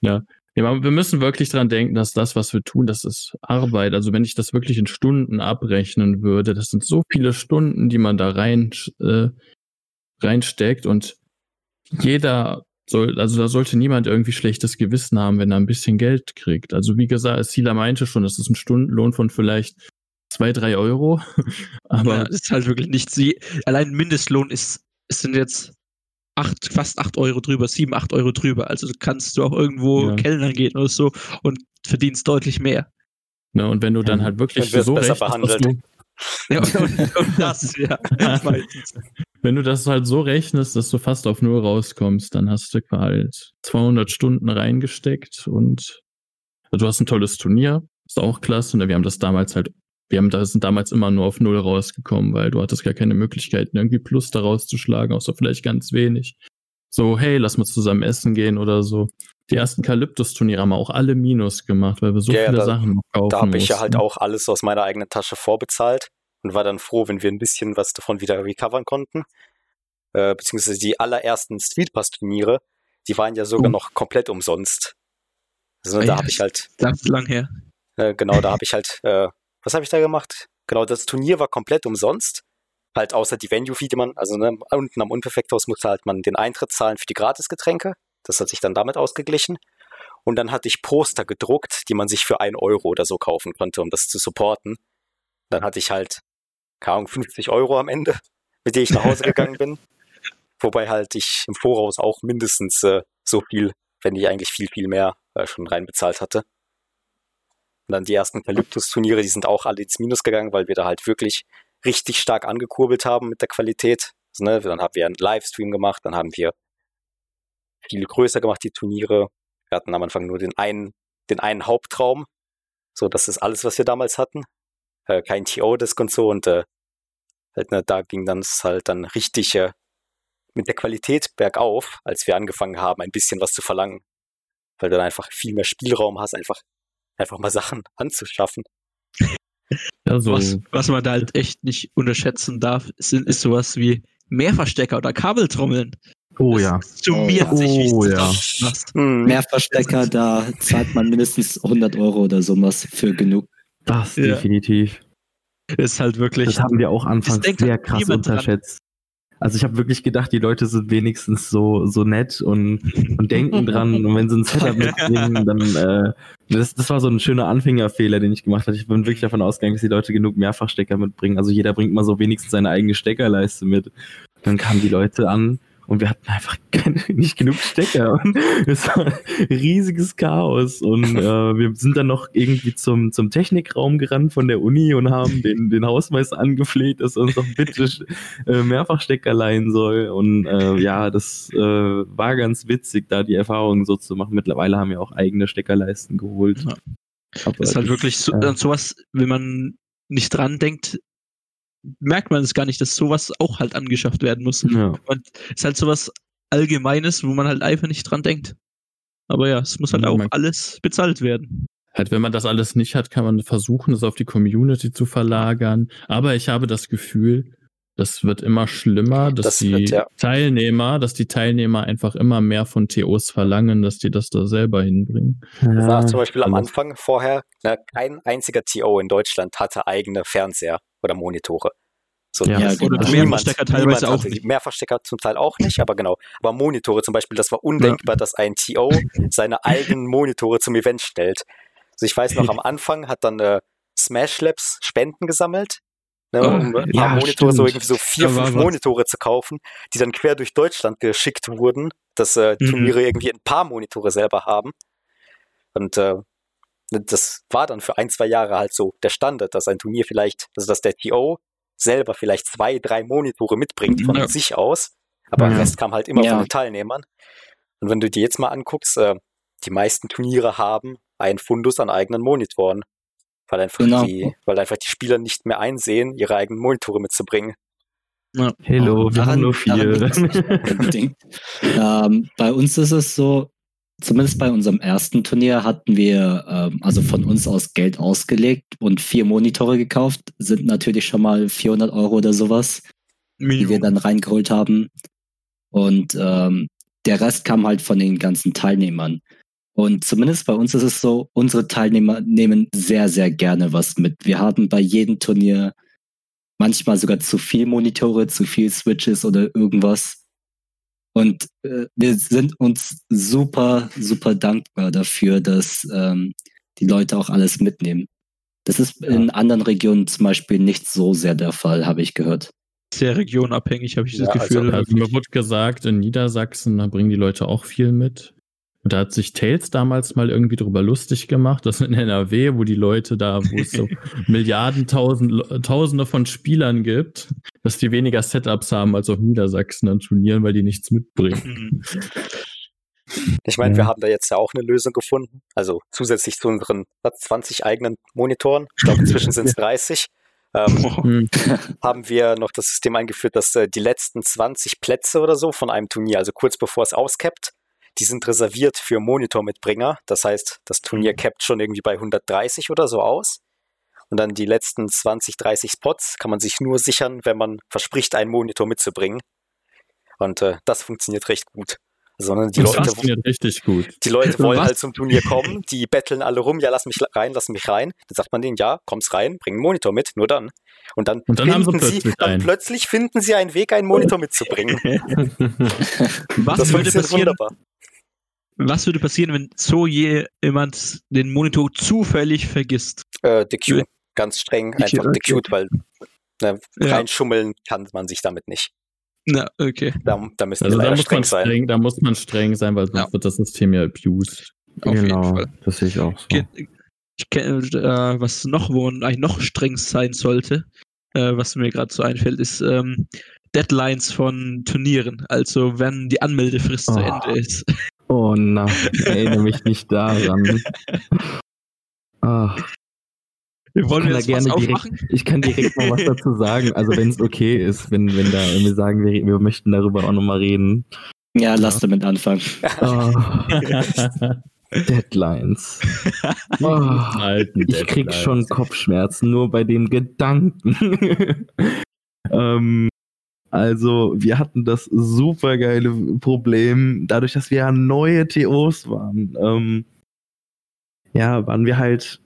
Ja, aber wir müssen wirklich dran denken, dass das, was wir tun, das ist Arbeit. Also wenn ich das wirklich in Stunden abrechnen würde, das sind so viele Stunden, die man da rein, äh, reinsteckt und jeder soll, also da sollte niemand irgendwie schlechtes Gewissen haben, wenn er ein bisschen Geld kriegt. Also wie gesagt, Sila meinte schon, das ist ein Stundenlohn von vielleicht zwei, drei Euro. Aber ja, das ist halt wirklich nichts. Sie- Allein Mindestlohn ist, es sind jetzt acht, fast acht Euro drüber, sieben, acht Euro drüber. Also kannst du auch irgendwo Ja. Kellnern gehen oder so und verdienst deutlich mehr. ne, und wenn du dann halt wirklich so besser rechnest, dass behandelt. du, Ja, und, und das, ja. Wenn du das halt so rechnest, dass du fast auf Null rauskommst, dann hast du halt 200 Stunden reingesteckt und also du hast ein tolles Turnier, ist auch klasse. Und wir haben das damals halt, wir haben da sind damals immer nur auf Null rausgekommen, weil du hattest gar keine Möglichkeiten, irgendwie Plus daraus zu schlagen, außer vielleicht ganz wenig. So, hey, lass mal zusammen essen gehen oder so. Die ersten Kalyptus-Turniere haben wir auch alle Minus gemacht, weil wir so Ja, viele da- Sachen noch kaufen Da habe ich ja halt auch alles aus meiner eigenen Tasche vorbezahlt und war dann froh, wenn wir ein bisschen was davon wieder recovern konnten. Äh, beziehungsweise die allerersten Streetpass-Turniere, die waren ja sogar Oh. noch komplett umsonst. Also Ah da ja, habe ich halt, ist lang her. äh, genau, da habe ich halt, äh, was habe ich da gemacht? Genau, das Turnier war komplett umsonst. Halt außer die Venue-Fee, die man, also ne, unten am Unperfekthaus musste halt man den Eintritt zahlen für die Gratisgetränke. Das hat sich dann damit ausgeglichen. Und dann hatte ich Poster gedruckt, die man sich für ein Euro oder so kaufen konnte, um das zu supporten. Dann hatte ich halt, keine Ahnung, 50 Euro am Ende, mit denen ich nach Hause gegangen bin. Wobei halt ich im Voraus auch mindestens äh, so viel, wenn nicht eigentlich viel, viel mehr äh, schon reinbezahlt hatte. Und dann die ersten Kalyptus-Turniere, die sind auch alle ins Minus gegangen, weil wir da halt wirklich richtig stark angekurbelt haben mit der Qualität. Also, ne, dann haben wir einen Livestream gemacht, dann haben wir viel größer gemacht, die Turniere. Wir hatten am Anfang nur den einen, den einen Hauptraum. So, das ist alles, was wir damals hatten. Äh, kein TO-Disk und so und äh, halt, ne, da ging dann es halt dann richtig äh, mit der Qualität bergauf, als wir angefangen haben, ein bisschen was zu verlangen. Weil du dann einfach viel mehr Spielraum hast, einfach, einfach mal Sachen anzuschaffen. Ja, so, Was, was man da halt echt nicht unterschätzen darf, sind, ist sowas wie Mehrverstecker oder Kabeltrommeln. Oh Das ja. Summiert Oh, sich oh ja. Hm. Mehr Verstecker, da zahlt man mindestens 100 Euro oder sowas für genug. Das Ja. definitiv. Ist halt wirklich. Das haben wir auch anfangs sehr halt krass niemand dran. unterschätzt. Also ich habe wirklich gedacht, die Leute sind wenigstens so, so nett und, und denken dran. Und wenn sie ein Setup mitbringen, dann äh, das, das war so ein schöner Anfängerfehler, den ich gemacht habe. Ich bin wirklich davon ausgegangen, dass die Leute genug Mehrfachstecker mitbringen. Also jeder bringt mal so wenigstens seine eigene Steckerleiste mit. Dann kamen die Leute an und wir hatten einfach keine, nicht genug Stecker. Und es war ein riesiges Chaos. Und äh, wir sind dann noch irgendwie zum, zum Technikraum gerannt von der Uni und haben den, den Hausmeister angefleht, dass er uns doch bitte äh, Mehrfachstecker leihen soll. Und äh, ja, das äh, war ganz witzig, da die Erfahrung so zu machen. Mittlerweile haben wir auch eigene Steckerleisten geholt. Ja. Aber ist halt das- wirklich so, an sowas, wenn man nicht dran denkt, merkt man es gar nicht, dass sowas auch halt angeschafft werden muss. Ja. Und es ist halt sowas Allgemeines, wo man halt einfach nicht dran denkt. Aber ja, es muss halt Ja, auch alles bezahlt werden. Halt, wenn man das alles nicht hat, kann man versuchen, es auf die Community zu verlagern. Aber ich habe das Gefühl, das wird immer schlimmer, dass Das die wird, ja. Teilnehmer, dass die Teilnehmer einfach immer mehr von TOs verlangen, dass die das da selber hinbringen. Das war Ja, zum Beispiel am alles. Anfang vorher, ne, kein einziger TO in Deutschland hatte eigene Fernseher oder Monitore. So, Ja, das-. Oder Also Mehrverstecker teilweise niemand auch nicht. Mehrverstecker zum Teil auch nicht, aber genau. Aber Monitore zum Beispiel, das war undenkbar, dass ein TO seine eigenen Monitore zum Event stellt. Also ich weiß noch, am Anfang hat dann äh, Smash Labs Spenden gesammelt, ne, Ah, um ein ja, paar Monitore, so stimmt. irgendwie so vier, war fünf. Monitore zu kaufen, die dann quer durch Deutschland geschickt wurden, dass äh, Mhm. Turniere irgendwie ein paar Monitore selber haben. Und äh, das war dann für ein, zwei Jahre halt so der Standard, dass ein Turnier vielleicht, also dass der TO selber vielleicht zwei, drei Monitore mitbringt von Ja. sich aus, aber der Ja. Rest kam halt immer Ja. von den Teilnehmern. Und wenn du dir jetzt mal anguckst, äh, die meisten Turniere haben einen Fundus an eigenen Monitoren, weil einfach, Genau. die, weil einfach die Spieler nicht mehr einsehen, ihre eigenen Monitore mitzubringen. Hello, wir Daran- haben nur vier. ähm, bei uns ist es so, zumindest bei unserem ersten Turnier hatten wir ähm, also von uns aus Geld ausgelegt und vier Monitore gekauft, sind natürlich schon mal 400 Euro oder sowas, die wir Minimum. dann reingeholt haben. Und ähm, der Rest kam halt von den ganzen Teilnehmern. Und zumindest bei uns ist es so, unsere Teilnehmer nehmen sehr, sehr gerne was mit. Wir haben bei jedem Turnier manchmal sogar zu viel Monitore, zu viel Switches oder irgendwas. Und äh, wir sind uns super, super dankbar dafür, dass ähm, die Leute auch alles mitnehmen. Das ist in anderen Regionen zum Beispiel nicht so sehr der Fall, habe ich gehört. Sehr regionabhängig, habe ich das Ja, also- Gefühl. Also mir wurde gesagt, in Niedersachsen, da bringen die Leute auch viel mit. Und da hat sich Tails damals mal irgendwie drüber lustig gemacht, dass in NRW, wo die Leute da, wo es so Milliarden, tausend, Tausende von Spielern gibt, dass die weniger Setups haben als auf Niedersachsen an Turnieren, weil die nichts mitbringen. Mhm. Ich meine, Ja. wir haben da jetzt ja auch eine Lösung gefunden. Also zusätzlich zu unseren was, 20 eigenen Monitoren. Ich glaube, inzwischen sind es 30. ähm, Hm. haben wir noch das System eingeführt, dass äh, die letzten 20 Plätze oder so von einem Turnier, also kurz bevor es auskappt, die sind reserviert für Monitormitbringer. Das heißt, das Turnier capt schon irgendwie bei 130 oder so aus. Und dann die letzten 20, 30 Spots kann man sich nur sichern, wenn man verspricht, einen Monitor mitzubringen. Und äh, das funktioniert recht gut. Sondern die das Leute, funktioniert richtig gut. die Leute wollen Was? halt zum Turnier kommen, die betteln alle rum, ja, lass mich rein, lass mich rein. Dann sagt man denen, ja, kommst rein, bring einen Monitor mit, nur dann. Und dann, Und dann haben sie finden plötzlich dann einen. plötzlich finden sie einen Weg, einen Monitor mitzubringen. Was das würde passieren, wunderbar. was würde passieren, wenn so jemand den Monitor zufällig vergisst? Äh, DQ, ganz streng, Ich- einfach okay. DQ'd, weil ne, Ja. reinschummeln kann man sich damit nicht. Na, okay. Da, da müssen Also da muss streng man sein. streng, da muss man streng sein, weil sonst Ja. wird das System ja abused. Auf jeden genau, Fall. das sehe ich auch so. Ge- Ich kenne, äh, was noch, wo man eigentlich noch streng sein sollte, äh, was mir gerade so einfällt, ist ähm, Deadlines von Turnieren. Also wenn die Anmeldefrist zu Oh. Ende ist. Oh na, erinnere mich nicht daran. Ah, Wir wollen wir da gerne direkt- ich kann direkt mal was dazu sagen. Also wenn es okay ist, wenn, wenn da wir sagen, wir, wir möchten darüber auch nochmal reden. Ja, lass damit anfangen. Ah, Deadlines. Alten Ich krieg Deadlines. schon Kopfschmerzen nur bei dem Gedanken. ähm, also, wir hatten das supergeile Problem, dadurch, dass wir ja neue TOs waren. Ähm, ja, waren wir halt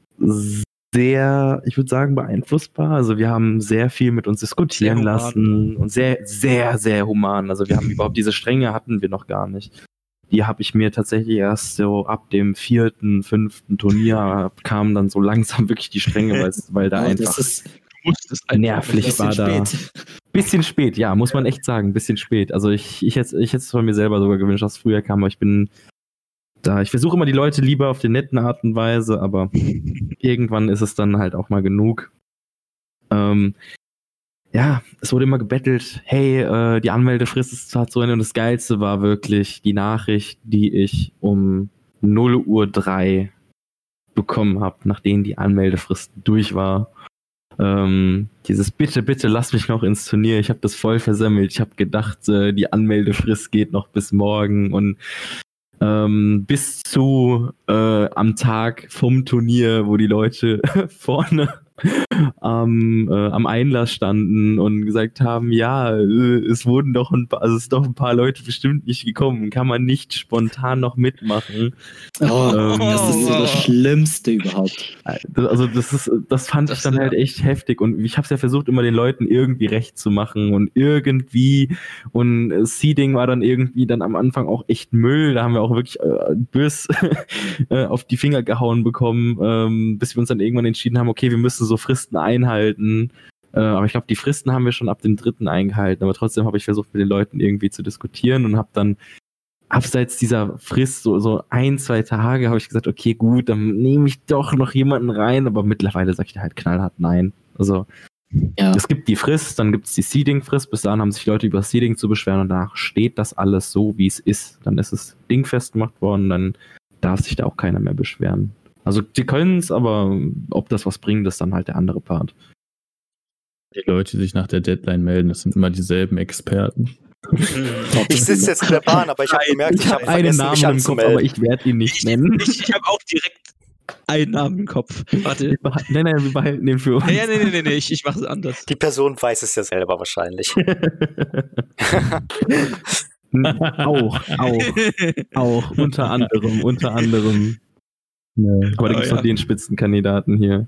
sehr, ich würde sagen, beeinflussbar. Also, wir haben sehr viel mit uns diskutieren lassen und sehr, sehr, sehr human. Also, wir haben überhaupt diese Strenge hatten wir noch gar nicht die habe ich mir tatsächlich erst so ab dem vierten, fünften Turnier kam dann so langsam wirklich die Strenge, weil, weil da Oh, einfach das ist Du musstest nervlich ein war bisschen da. spät. Bisschen spät, ja, muss man echt sagen, bisschen spät. Also ich, ich hätte ich hätte es von mir selber sogar gewünscht, dass es früher kam, aber ich bin da, ich versuche immer die Leute lieber auf die netten Art und Weise, aber irgendwann ist es dann halt auch mal genug. Ähm, ja, es wurde immer gebettelt, hey, äh, die Anmeldefrist ist zwar zu Ende und das Geilste war wirklich die Nachricht, die ich um 0 Uhr 3 bekommen habe, nachdem die Anmeldefrist durch war. Ähm, dieses Bitte, bitte lass mich noch ins Turnier. Ich habe das voll versemmelt. Ich habe gedacht, äh, die Anmeldefrist geht noch bis morgen und ähm, bis zu äh, am Tag vom Turnier, wo die Leute vorne am, äh, am Einlass standen und gesagt haben, ja, äh, es wurden doch ein paar, also es sind doch ein paar Leute bestimmt nicht gekommen. Kann man nicht spontan noch mitmachen? Oh, Ähm, das ist so das Schlimmste überhaupt. Also das ist, das fand Das, ich dann ja. halt echt heftig und ich habe es ja versucht, immer den Leuten irgendwie recht zu machen und irgendwie und äh, Seeding war dann irgendwie dann am Anfang auch echt Müll. Da haben wir auch wirklich äh, bös äh, auf die Finger gehauen bekommen, ähm, bis wir uns dann irgendwann entschieden haben, okay, wir müssen so Fristen einhalten. Äh, aber ich glaube, die Fristen haben wir schon ab dem dritten eingehalten. Aber trotzdem habe ich versucht, mit den Leuten irgendwie zu diskutieren und habe dann abseits dieser Frist, so, so ein, zwei Tage, habe ich gesagt, okay, gut, dann nehme ich doch noch jemanden rein, aber mittlerweile sage ich halt knallhart nein. Also Ja. es gibt die Frist, dann gibt es die Seeding-Frist, bis dahin haben sich Leute über Seeding zu beschweren und danach steht das alles so, wie es ist. Dann ist es dingfest gemacht worden, dann darf sich da auch keiner mehr beschweren. Also die können es, aber ob das was bringt, ist dann halt der andere Part. Die Leute, die sich nach der Deadline melden, das sind immer dieselben Experten. Ich sitze jetzt in der Bahn, aber ich habe gemerkt, ich, Ich habe einen Namen mich im Kopf, aber ich werde ihn nicht nennen. Ich, ich habe auch direkt einen Namen im Kopf. Warte. Nein, nein, wir behalten den für uns. Ja, ja, nee, nee, nee, nee, ich, ich mache es anders. Die Person weiß es ja selber wahrscheinlich. auch, auch, auch, unter anderem, unter anderem. Aber da Oh, gibt es noch den Spitzenkandidaten hier.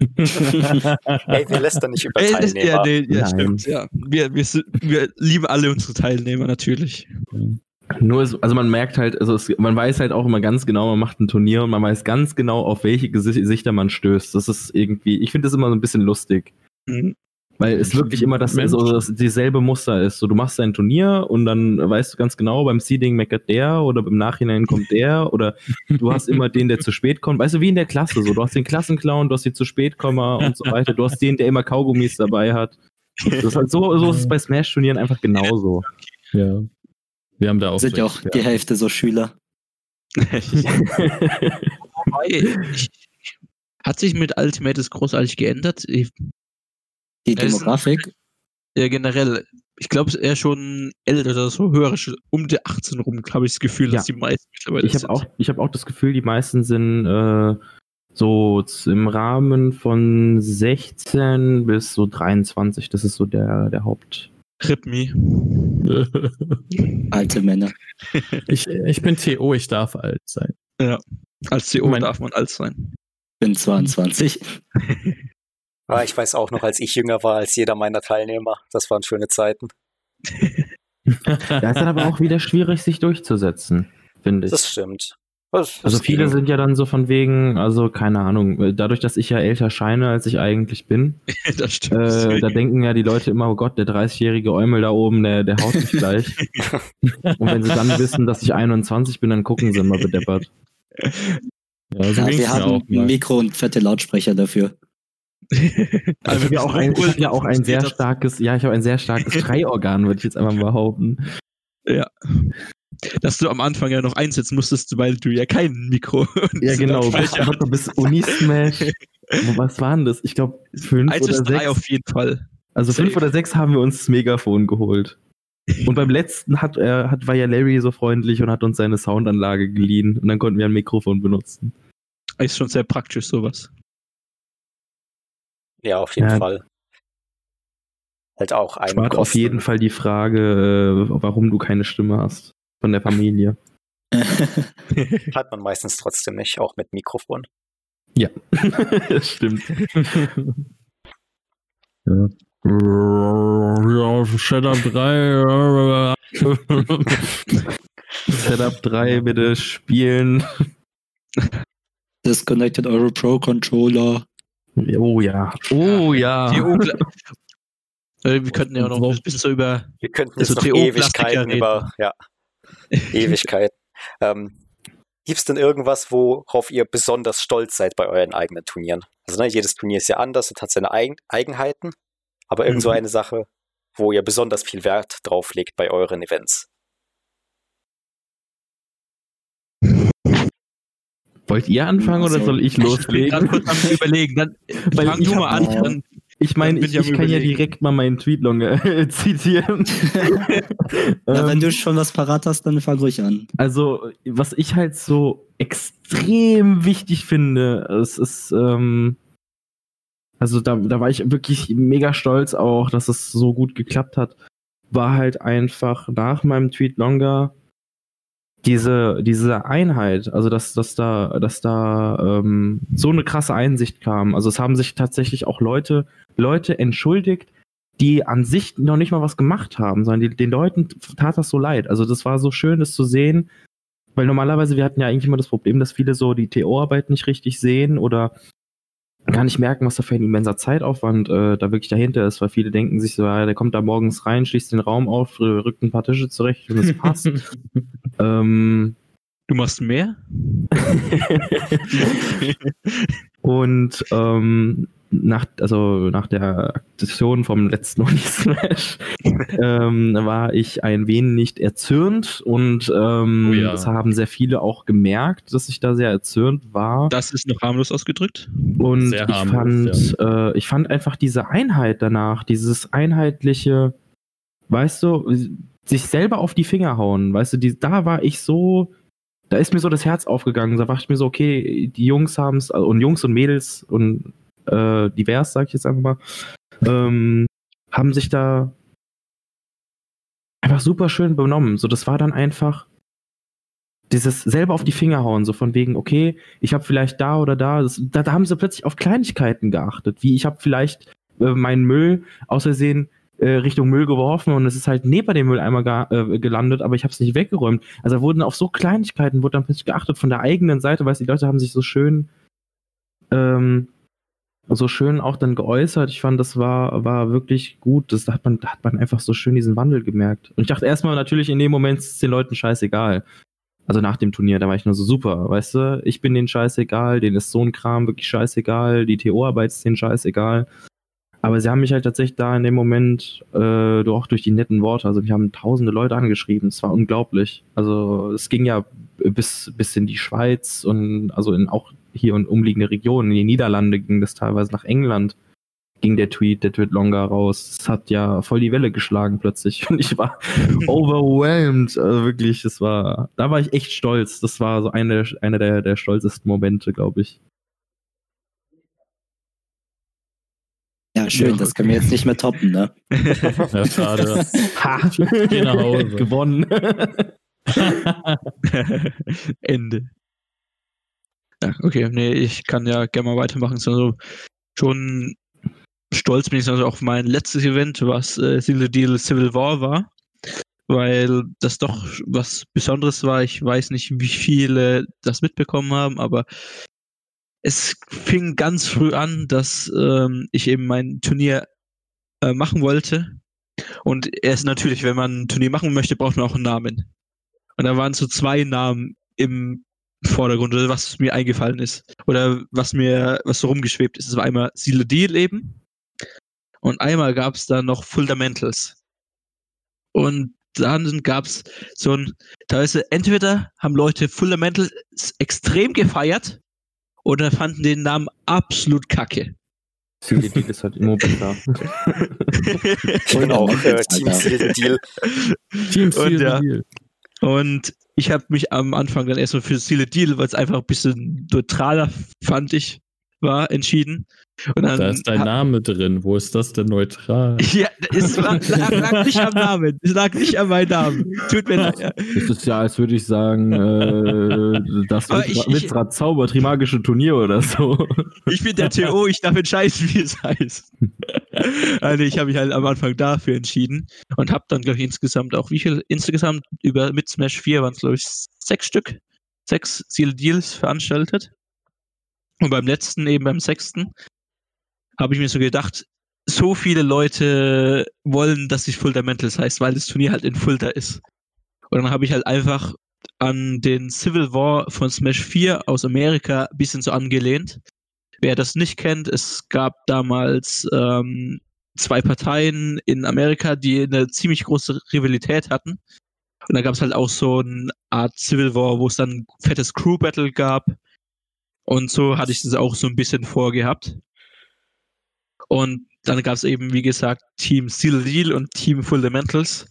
Ey, wir lästern nicht über Teilnehmer. ja, nee, ja, stimmt. Ja. Wir, wir, wir lieben alle unsere Teilnehmer natürlich. Nur, ist, also man merkt halt, also es, man weiß halt auch immer ganz genau, man macht ein Turnier und man weiß ganz genau, auf welche Gesi- Gesichter man stößt. Das ist irgendwie, ich finde das immer so ein bisschen lustig. Mhm. Weil es wirklich immer das, Mensch. so, das dieselbe Muster ist. So, du machst ein Turnier und dann weißt du ganz genau, beim Seeding meckert der oder im Nachhinein kommt der oder du hast immer den, der zu spät kommt. Weißt du, wie in der Klasse so. Du hast den Klassenclown, du hast den zu spät Komma und so weiter. Du hast den, der immer Kaugummis dabei hat. Das ist halt so, so ist es bei Smash-Turnieren einfach genauso. Ja. Wir haben da auch. Sind ja so auch die Hälfte so Schüler. Wobei, hat sich mit Ultimate das großartig geändert? Ich, Die Er ist Demografik, Ja, generell. Ich glaube, er schon älter oder so, höher, schon um die 18 rum, habe ich das Gefühl, Ja. dass die meisten mittlerweile Ich habe sind. auch, ich hab auch das Gefühl, die meisten sind äh, so im Rahmen von 16 bis so 23. Das ist so der, der Haupt. Rip me. alte Männer. ich, ich bin TO, ich darf alt sein. Als CO Mein- darf man alt sein. Bin 22. Ah, ich weiß auch noch, als ich jünger war als jeder meiner Teilnehmer. Das waren schöne Zeiten. Da ist dann aber auch wieder schwierig, sich durchzusetzen, finde ich. Das stimmt. Das, Also viele sind ja dann so von wegen, also keine Ahnung, dadurch, dass ich ja älter scheine, als ich eigentlich bin, das stimmt. äh, da denken ja die Leute immer, oh Gott, der 30-jährige Eumel da oben, der, der haut mich gleich. Und wenn sie dann wissen, dass ich 21 bin, dann gucken sie immer bedeppert. Ja, so Ja, wir haben auch ein mal. Mikro und fette Lautsprecher dafür. Also ich habe ja auch ein, ich hab ja auch ein sehr stark. starkes, ja, ich habe ein sehr starkes Schreiorgan, würde ich jetzt einfach mal behaupten. Dass du am Anfang ja noch einsetzen musstest, weil du ja kein Mikro Ja, genau. Bis, Lautsprecher warte, bis Unismash. Was waren das? Ich glaube, fünf Eins oder sechs. auf jeden Fall. Also fünf safe. oder sechs haben wir uns das Megafon geholt. Und beim letzten hat, äh, hat, war ja Larry so freundlich und hat uns seine Soundanlage geliehen und dann konnten wir ein Mikrofon benutzen. Ist schon sehr praktisch, sowas. Ja, auf jeden Ja. Fall. Halt auch ein Spart auf jeden Fall die Frage, äh, warum du keine Stimme hast von der Familie. Hat man meistens trotzdem nicht, auch mit Mikrofon. Ja, das stimmt. ja. Ja, Shadow 3. Setup 3 bitte spielen. Disconnected Euro Pro Controller. Oh ja. Oh ja. Äh, wir könnten ja auch noch ein bisschen so über. Wir könnten jetzt noch Ewigkeiten reden. über, ja, Ewigkeiten. ähm, Gibt es denn irgendwas, worauf ihr besonders stolz seid bei euren eigenen Turnieren? Also ne, jedes Turnier ist ja anders und hat seine Eigen Eigenheiten, aber irgend so Mhm. eine Sache, wo ihr besonders viel Wert drauf legt bei euren Events. Wollt ihr anfangen oder soll ich Ich bin loslegen? kurz am überlegen. Dann Weil fang ich du mal an. Ja. Dann, Ich meine, ich, ich kann ja Überlegen. direkt mal meinen Tweetlong äh, zitieren. Ja, wenn du schon was parat hast, dann fang ruhig an. Also, was ich halt so extrem wichtig finde, es ist, ähm, also da, da war ich wirklich mega stolz auch, dass es so gut geklappt hat, war halt einfach nach meinem Tweet Longer diese, diese Einheit, also dass, dass da, dass da ähm, so eine krasse Einsicht kam. Also es haben sich tatsächlich auch Leute, Leute entschuldigt, die an sich noch nicht mal was gemacht haben, sondern die, den Leuten tat das so leid. Also das war so schön, das zu sehen, weil normalerweise, wir hatten ja eigentlich immer das Problem, dass viele so die TO-Arbeit nicht richtig sehen oder gar nicht merken, was da für ein immenser Zeitaufwand äh, da wirklich dahinter ist, weil viele denken sich so, ja, der kommt da morgens rein, schließt den Raum auf, äh, rückt ein paar Tische zurecht und es passt. ähm, du machst mehr? Und ähm, nach, also nach der Aktion vom letzten Unismash ähm, war ich ein wenig erzürnt und ähm, Oh ja. das haben sehr viele auch gemerkt, dass ich da sehr erzürnt war. Das ist noch harmlos ausgedrückt. Und Sehr ich harmlos, fand, äh, ich fand einfach diese Einheit danach, dieses einheitliche, weißt du, sich selber auf die Finger hauen, weißt du, die, da war ich so, da ist mir so das Herz aufgegangen, da war ich mir so, okay, die Jungs haben es, und Jungs und Mädels und äh, divers, sag ich jetzt einfach mal, ähm, haben sich da einfach super schön benommen. So, das war dann einfach dieses selber auf die Finger hauen, so von wegen, okay, ich habe vielleicht da oder da, das, da, da haben sie plötzlich auf Kleinigkeiten geachtet, wie ich habe vielleicht äh, meinen Müll aus Versehen äh, Richtung Müll geworfen und es ist halt neben dem Mülleimer ga, äh, gelandet, aber ich habe es nicht weggeräumt. Also wurden auf so Kleinigkeiten wurde dann plötzlich geachtet von der eigenen Seite, weil die Leute haben sich so schön ähm, so schön auch dann geäußert. Ich fand, das war, war wirklich gut. Das da hat man, hat man einfach so schön diesen Wandel gemerkt. Und ich dachte erstmal natürlich in dem Moment ist es den Leuten scheißegal. Also nach dem Turnier, da war ich nur so super, weißt du? Ich bin denen scheißegal, denen ist so ein Kram wirklich scheißegal, die TO-Arbeit ist denen scheißegal. Aber sie haben mich halt tatsächlich da in dem Moment, äh, auch durch die netten Worte, also mich haben tausende Leute angeschrieben, es war unglaublich. Also es ging ja bis, bis in die Schweiz und also in auch hier und umliegende Regionen, in die Niederlande ging das teilweise nach England, ging der Tweet, der Tweet Longer raus. Es hat ja voll die Welle geschlagen plötzlich. Und ich war overwhelmed. Also wirklich, es war, da war ich echt stolz. Das war so eine, einer der, der stolzesten Momente, glaube ich. Ja, schön, Ja, das können wir jetzt nicht mehr toppen, ne? Ja, schade. Ha! Geh nach Hause. Gewonnen. Ende. Ja, okay, nee, ich kann ja gerne mal weitermachen. Also schon stolz bin ich also auf mein letztes Event, was äh, Seal Deal Civil War war, weil das doch was Besonderes war. Ich weiß nicht, wie viele das mitbekommen haben, aber es fing ganz früh an, dass ähm, ich eben mein Turnier äh, machen wollte. Und erst natürlich, wenn man ein Turnier machen möchte, braucht man auch einen Namen. Und da waren so zwei Namen im Vordergrund, oder was mir eingefallen ist. Oder was mir, was so rumgeschwebt ist. Es war einmal Seal Deal eben. Und einmal gab es da noch Fundamentals. Und dann gab es so ein, teilweise entweder haben Leute Fundamentals extrem gefeiert oder fanden den Namen absolut kacke. CDD ist halt bin auch äh, Team. Seal Deal. Team Seal Deal. Und ich habe mich am Anfang dann erstmal für Seal Deal, weil es einfach ein bisschen neutraler, fand ich, war, entschieden. Und dann Da ist dein Name drin. Wo ist das denn neutral? Ja, es war, lag, lag nicht am Namen. Es lag nicht an meinem Namen. Tut mir leid. Das ist ja, als würde ich sagen, äh, das Witzrad Zauber, Trimagische Turnier oder so. Ich bin der TO, ich darf entscheiden, wie es heißt. also ich habe mich halt am Anfang dafür entschieden und habe dann, glaube ich, insgesamt auch, wie viel? Insgesamt über mit Smash 4 waren es, glaube ich, sechs Stück, sechs Seal Deals veranstaltet. Und beim letzten, eben beim sechsten, habe ich mir so gedacht, so viele Leute wollen, dass sich Fundamentals heißt, weil das Turnier halt in Fulda ist. Und dann habe ich halt einfach an den Civil War von Smash 4 aus Amerika ein bisschen so angelehnt. Wer das nicht kennt, es gab damals ähm, zwei Parteien in Amerika, die eine ziemlich große Rivalität hatten. Und da gab es halt auch so eine Art Civil War, wo es dann ein fettes Crew Battle gab. Und so hatte ich das auch so ein bisschen vorgehabt. Und dann gab es eben, wie gesagt, Team Seal Deal und Team Fundamentals.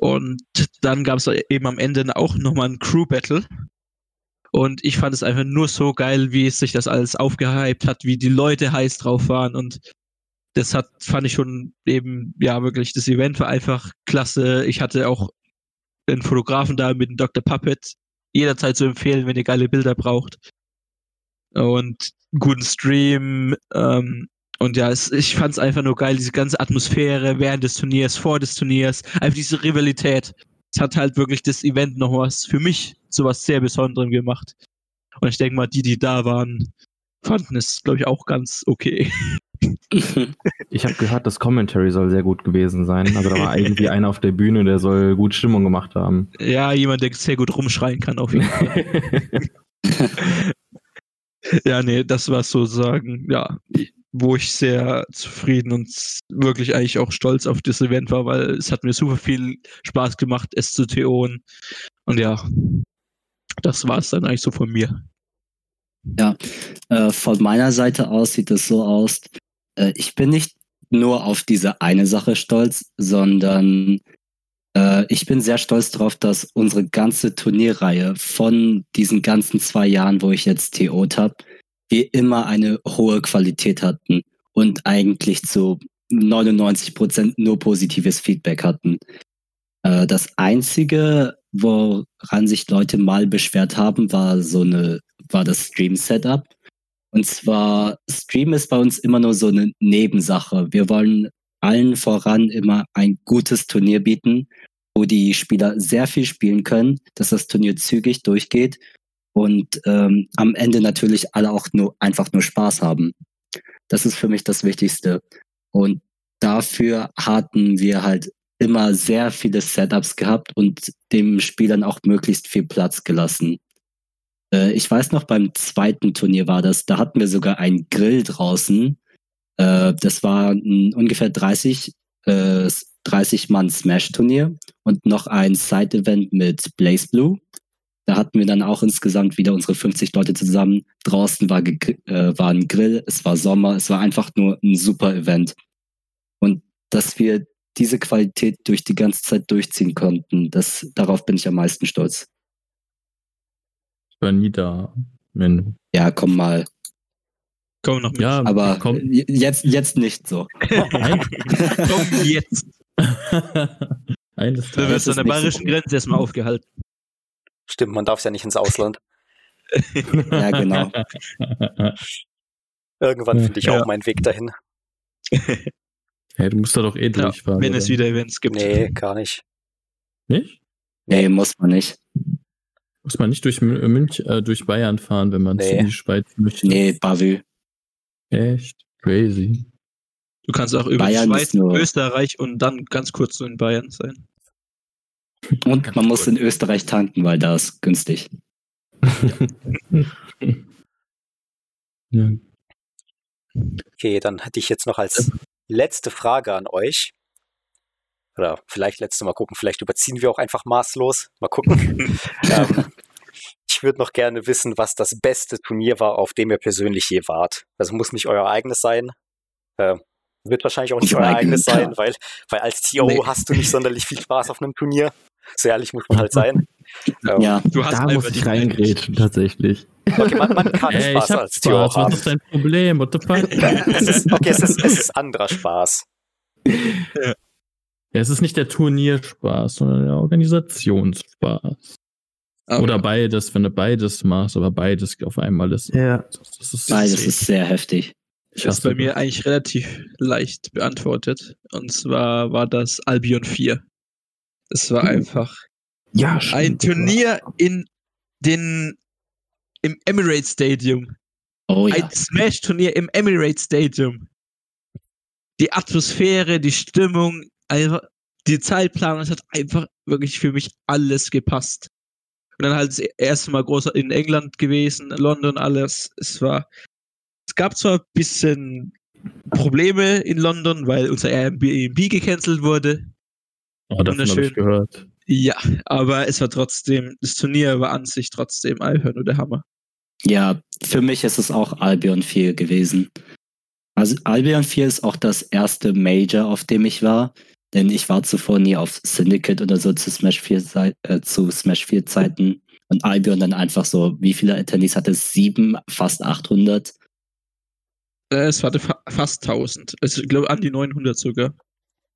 Und dann gab es eben am Ende auch nochmal ein Crew Battle. Und ich fand es einfach nur so geil, wie es sich das alles aufgehypt hat, wie die Leute heiß drauf waren. Und das hat, fand ich schon eben, ja, wirklich, das Event war einfach klasse. Ich hatte auch einen Fotografen da mit dem Dr. Puppet jederzeit zu empfehlen, wenn ihr geile Bilder braucht. Und guten Stream. Ähm, und ja, es, ich fand es einfach nur geil, diese ganze Atmosphäre während des Turniers, vor des Turniers, einfach diese Rivalität. Es hat halt wirklich das Event noch was für mich zu was sehr Besonderem gemacht. Und ich denke mal, die, die da waren, fanden es, glaube ich, auch ganz okay. Ich habe gehört, das Commentary soll sehr gut gewesen sein. Also da war irgendwie einer auf der Bühne, der soll gut Stimmung gemacht haben. Ja, jemand, der sehr gut rumschreien kann, auf jeden Fall. ja, nee, das war sozusagen, ja, wo ich sehr zufrieden und wirklich eigentlich auch stolz auf das Event war, weil es hat mir super viel Spaß gemacht, es zu TOen. Und ja, das war es dann eigentlich so von mir. Äh, von meiner Seite aus sieht es so aus, äh, ich bin nicht nur auf diese eine Sache stolz, sondern äh, ich bin sehr stolz darauf, dass unsere ganze Turnierreihe von diesen ganzen zwei Jahren, wo ich jetzt TO't habe, wir immer eine hohe Qualität hatten und eigentlich zu 99 Prozent nur positives Feedback hatten. Äh, das einzige, woran sich Leute mal beschwert haben, war so eine, war das Stream-Setup. Und zwar, Stream ist bei uns immer nur so eine Nebensache. Wir wollen allen voran immer ein gutes Turnier bieten, wo die Spieler sehr viel spielen können, dass das Turnier zügig durchgeht und ähm, am Ende natürlich alle auch nur einfach nur Spaß haben. Das ist für mich das Wichtigste. Und dafür hatten wir halt immer sehr viele Setups gehabt und dem Spielern auch möglichst viel Platz gelassen. Äh, ich weiß noch, beim zweiten Turnier war das, da hatten wir sogar einen Grill draußen. Äh, das war ein ungefähr 30, äh, 30 Mann Smash-Turnier und noch ein Side-Event mit Blaze Blue. Da hatten wir dann auch insgesamt wieder unsere 50 Leute zusammen. Draußen war, äh, war ein Grill, es war Sommer, es war einfach nur ein super Event. Und dass wir diese Qualität durch die ganze Zeit durchziehen konnten, das, darauf bin ich am meisten stolz. Ich war nie da, Menno. Ja, komm mal. Komm noch mit. Ja, Aber komm. jetzt, jetzt nicht so. Komm jetzt. Eines Du Das wirst an der bayerischen so. Grenze erstmal aufgehalten. Stimmt, man darf ja nicht ins Ausland. Ja, genau. Irgendwann finde ich Ja. auch meinen Weg dahin. hey, du musst da doch eh Ja, durchfahren. wenn es oder? wieder Events gibt. Nee, gar nicht. Nicht? Nee, muss man nicht. Muss man nicht durch Mün- Münch, äh, durch Bayern fahren, wenn man Nee. in die Schweiz möchte. Nee, Bavü. Echt? Crazy. Du kannst auch über Bayern Schweiz, nur- Österreich und dann ganz kurz so in Bayern sein. Und man muss in Österreich tanken, weil da ist günstig. Ja. Okay, dann hätte ich jetzt noch als letzte Frage an euch. Oder vielleicht letzte Mal gucken, vielleicht überziehen wir auch einfach maßlos. Mal gucken. ähm, ich würde noch gerne wissen, was das beste Turnier war, auf dem ihr persönlich je wart. Also muss nicht euer eigenes sein. Äh, wird wahrscheinlich auch nicht euer eigenes sein, weil, weil als TO Nee. hast du nicht sonderlich viel Spaß auf einem Turnier. So ehrlich muss man halt sein. Ähm, Ja, Du hast Da muss ich reingrätschen, tatsächlich. Okay, man, man kann Ey, Spaß als TO Spaß. Was haben. ist dein Problem? What the fuck? es ist, okay, es ist, es ist anderer Spaß. Ja, es ist nicht der Turnierspaß, sondern der Organisationsspaß. Aber Oder beides, wenn du beides machst, aber beides auf einmal ist. Ja. Das, das ist beides ist sehr heftig. ich Das ist bei mir eigentlich relativ leicht beantwortet. Und zwar war das Albion 4. Es war Uh. einfach Ja, ein stimmt. Turnier in den im Emirates Stadium. Oh ja. Ein Smash-Turnier im Emirates Stadium. Die Atmosphäre, die Stimmung, einfach die Zeitplanung, es hat einfach wirklich für mich alles gepasst. Und dann halt das erste Mal groß in England gewesen, London, alles. Es war, es gab zwar ein bisschen Probleme in London, weil unser Airbnb gecancelt wurde. Oh, davon habe ich gehört. Ja, aber es war trotzdem, das Turnier war an sich trotzdem einfach nur der Hammer. Ja, für mich ist es auch Albion 4 gewesen. Also Albion 4 ist auch das erste Major, auf dem ich war. Denn ich war zuvor nie auf Syndicate oder so zu Smash 4, Zei- äh, zu Smash 4 Zeiten. Und Albion dann einfach so, wie viele Attendees hatte es? Sieben, fast 800. Äh, Es hatte fa fast 1000. Also, ich glaube, an die 900 sogar.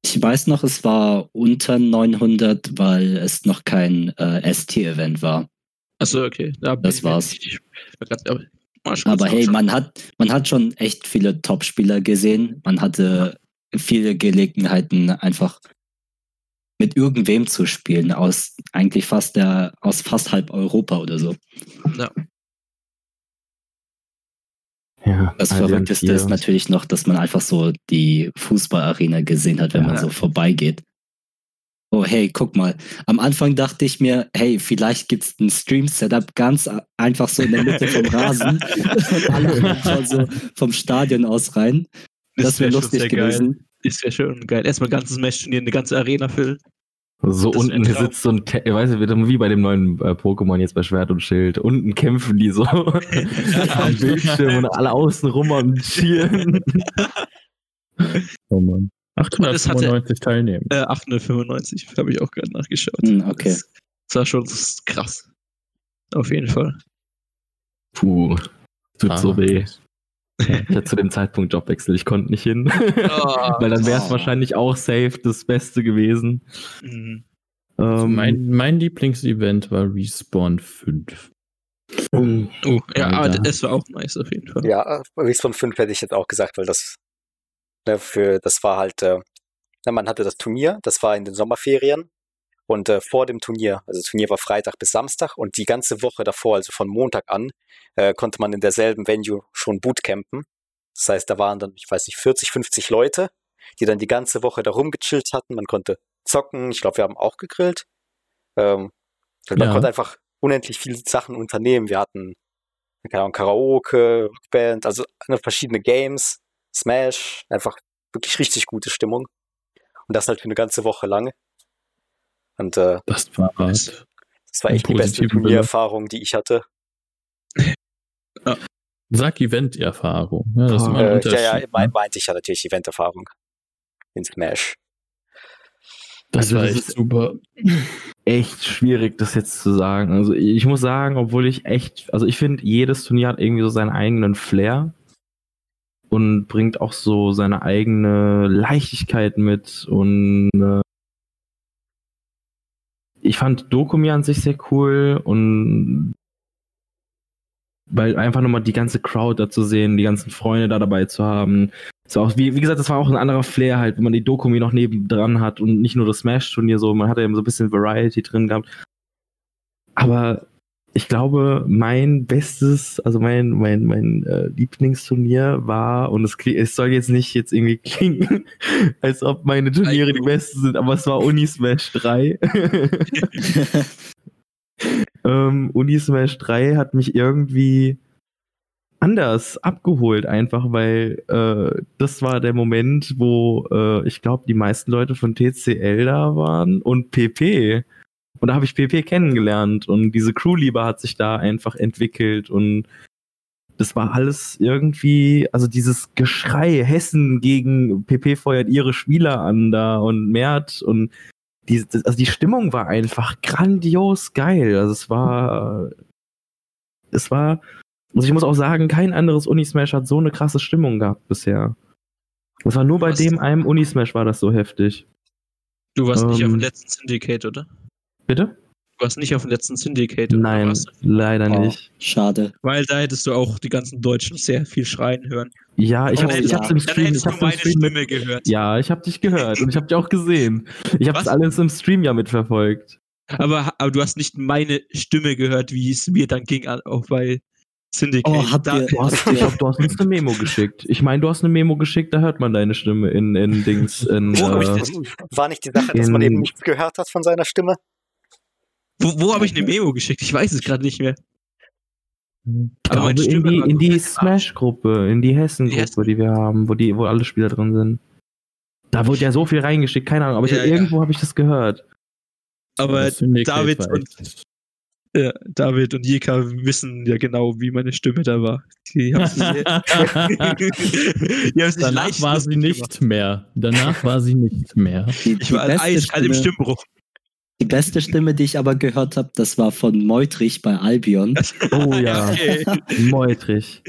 Ich weiß noch, es war unter 900, weil es noch kein äh, ST-Event war. Achso, okay. Da Das war's. ich grad- aber hey, man hat, man hat schon echt viele Top-Spieler gesehen. Man hatte viele Gelegenheiten, einfach mit irgendwem zu spielen, aus eigentlich fast der, aus fast halb Europa oder so. Ja, Das Albion Verrückteste 4. ist natürlich noch, dass man einfach so die Fußballarena gesehen hat, wenn Ja. man so vorbeigeht. Oh, hey, guck mal. Am Anfang dachte ich mir, hey, vielleicht gibt's ein Stream-Setup ganz einfach so in der Mitte vom Rasen und alle so vom Stadion aus rein. Das, wäre wär lustig sehr geil. gewesen. Das wäre schon geil. Erstmal ein ganzes Match-Turnier, eine ganze Arena füllen. So Das unten sitzt so ein, Te- weißt du, wie- bei dem neuen äh, Pokémon jetzt bei Schwert und Schild. Unten kämpfen die so am Bildschirm und alle außen rum am Cheeren. Oh Mann. das hatte- 895 Teilnehmer. Äh, 895, habe ich auch gerade nachgeschaut. Hm, okay. Das, das war schon krass. Auf jeden Fall. Puh, tut Ah. so weh. Ich hatte zu dem Zeitpunkt Jobwechsel, ich konnte nicht hin. Weil dann wäre es Oh. wahrscheinlich auch safe das Beste gewesen. Mhm. Ähm, mein, mein Lieblingsevent war Respawn 5. um, Oh, ja, aber Alter. das war auch nice auf jeden Fall. Ja, Respawn 5 hätte ich jetzt auch gesagt, weil das, ne, für, das war halt, äh, man hatte das Turnier, das war in den Sommerferien und äh, vor dem Turnier, also das Turnier war Freitag bis Samstag und die ganze Woche davor, also von Montag an, äh, konnte man in derselben Venue schon Bootcampen. Das heißt, da waren dann, ich weiß nicht, 40, 50 Leute, die dann die ganze Woche da rumgechillt hatten. Man konnte zocken, ich glaube, wir haben auch gegrillt. Ähm, und man Ja. konnte einfach unendlich viele Sachen unternehmen. Wir hatten keine Ahnung, Karaoke, Rockband, also ne, verschiedene Games, Smash, einfach wirklich richtig gute Stimmung. Und das halt für eine ganze Woche lang. Und äh, Das war Nice. das Das war echt die beste Turniererfahrung, die ich hatte. Sag Event-Erfahrung. Ja, das ist immer ein Äh, ja, ja, ne? mein, meinte ich ja natürlich Event-Erfahrung. In Smash. Das Also war echt ist- super. echt schwierig, das jetzt zu sagen. Also ich muss sagen, obwohl ich echt, also ich finde, jedes Turnier hat irgendwie so seinen eigenen Flair und bringt auch so seine eigene Leichtigkeit mit und äh, ich fand Dokumi an sich sehr cool und weil einfach nochmal die ganze Crowd da zu sehen, die ganzen Freunde da dabei zu haben. So auch, wie, wie gesagt, das war auch ein anderer Flair halt, wenn man die Dokumi noch nebendran hat und nicht nur das Smash-Turnier so, man hatte eben so ein bisschen Variety drin gehabt. Aber ich glaube, mein bestes, also mein, mein, mein äh, Lieblingsturnier war, und es, es soll jetzt nicht jetzt irgendwie klingen, als ob meine Turniere die besten sind, aber es war Unismash 3. ähm, Unismash 3 hat mich irgendwie anders abgeholt, einfach weil äh, das war der Moment, wo äh, ich glaube, die meisten Leute von TCL da waren und PP. Und da habe ich PP kennengelernt und diese Crewliebe hat sich da einfach entwickelt und das war alles irgendwie, also dieses Geschrei, Hessen gegen PP feuert ihre Spieler an da und Mert und die, also die Stimmung war einfach grandios geil. Also es war, es war, also ich muss auch sagen, kein anderes Unismash hat so eine krasse Stimmung gehabt bisher. Das war nur bei Was- dem einen Unismash war das so heftig. Du warst nicht auf Ähm, dem letzten Syndicate, oder? Bitte? Du warst nicht auf dem letzten Syndicate? Nein, leider Oh, nicht. schade. Weil da hättest du auch die ganzen Deutschen sehr viel schreien hören. Ja, ich Oh, hab's, ich ja. im Stream, ich im meine Stream Stimme gehört. Ja, ich hab dich gehört und ich hab dich auch gesehen. Ich hab's Was? alles im Stream ja mitverfolgt. Aber, aber du hast nicht meine Stimme gehört, wie es mir dann ging, auch bei Syndicate. Oh, habt da, ihr- Du hast, ich glaub, du hast uns eine Memo geschickt. Ich meine, du hast eine Memo geschickt, da hört man deine Stimme in, in Dings. In, Wo hab ich äh, das? War nicht die Sache, dass man eben nichts gehört hat von seiner Stimme? Wo, wo habe ich eine Memo geschickt? Ich weiß es gerade nicht mehr. Ich Aber in die, in die Smash-Gruppe, in die Hessen-Gruppe, Hessen- die wir haben, wo, die, wo alle Spieler drin sind. Da wurde ja so viel reingeschickt, keine Ahnung, aber Ja, ich, ja. irgendwo habe ich das gehört. Aber Das David und- ja, David und Jeka wissen ja genau, wie meine Stimme da war. Die haben sie Danach war sie nicht mehr. Danach war sie nicht mehr. Die, Ich war eiskalt im Stimmbruch. Die beste Stimme, die ich aber gehört habe, das war von Meutrich bei Albion. Oh ja, Okay. Meutrich.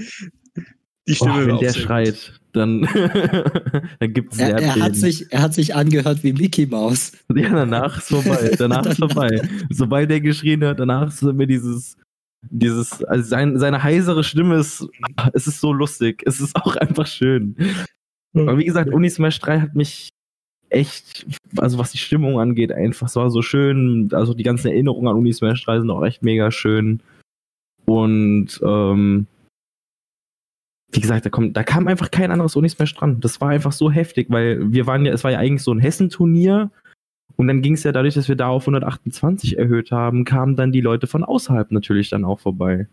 Die Stimme war wenn der schreit, dann, dann gibt's Er, sehr er, hat sich, er hat sich angehört wie Mickey Mouse. Ja, danach ist vorbei. Danach ist vorbei. Sobald er geschrien hat, danach ist mir dieses, dieses, also sein, seine heisere Stimme ist, es ist so lustig. Es ist auch einfach schön. Aber wie gesagt, Unismash 3 hat mich echt, also was die Stimmung angeht, einfach, es war so schön. Also die ganzen Erinnerungen an Unismash 3 sind auch echt mega schön. Und, ähm, wie gesagt, da, kommt, da kam einfach kein anderes Unismash dran. Das war einfach so heftig, weil wir waren ja, es war ja eigentlich so ein Hessenturnier. Und dann ging es ja dadurch, dass wir da auf 128 erhöht haben, kamen dann die Leute von außerhalb natürlich dann auch vorbei.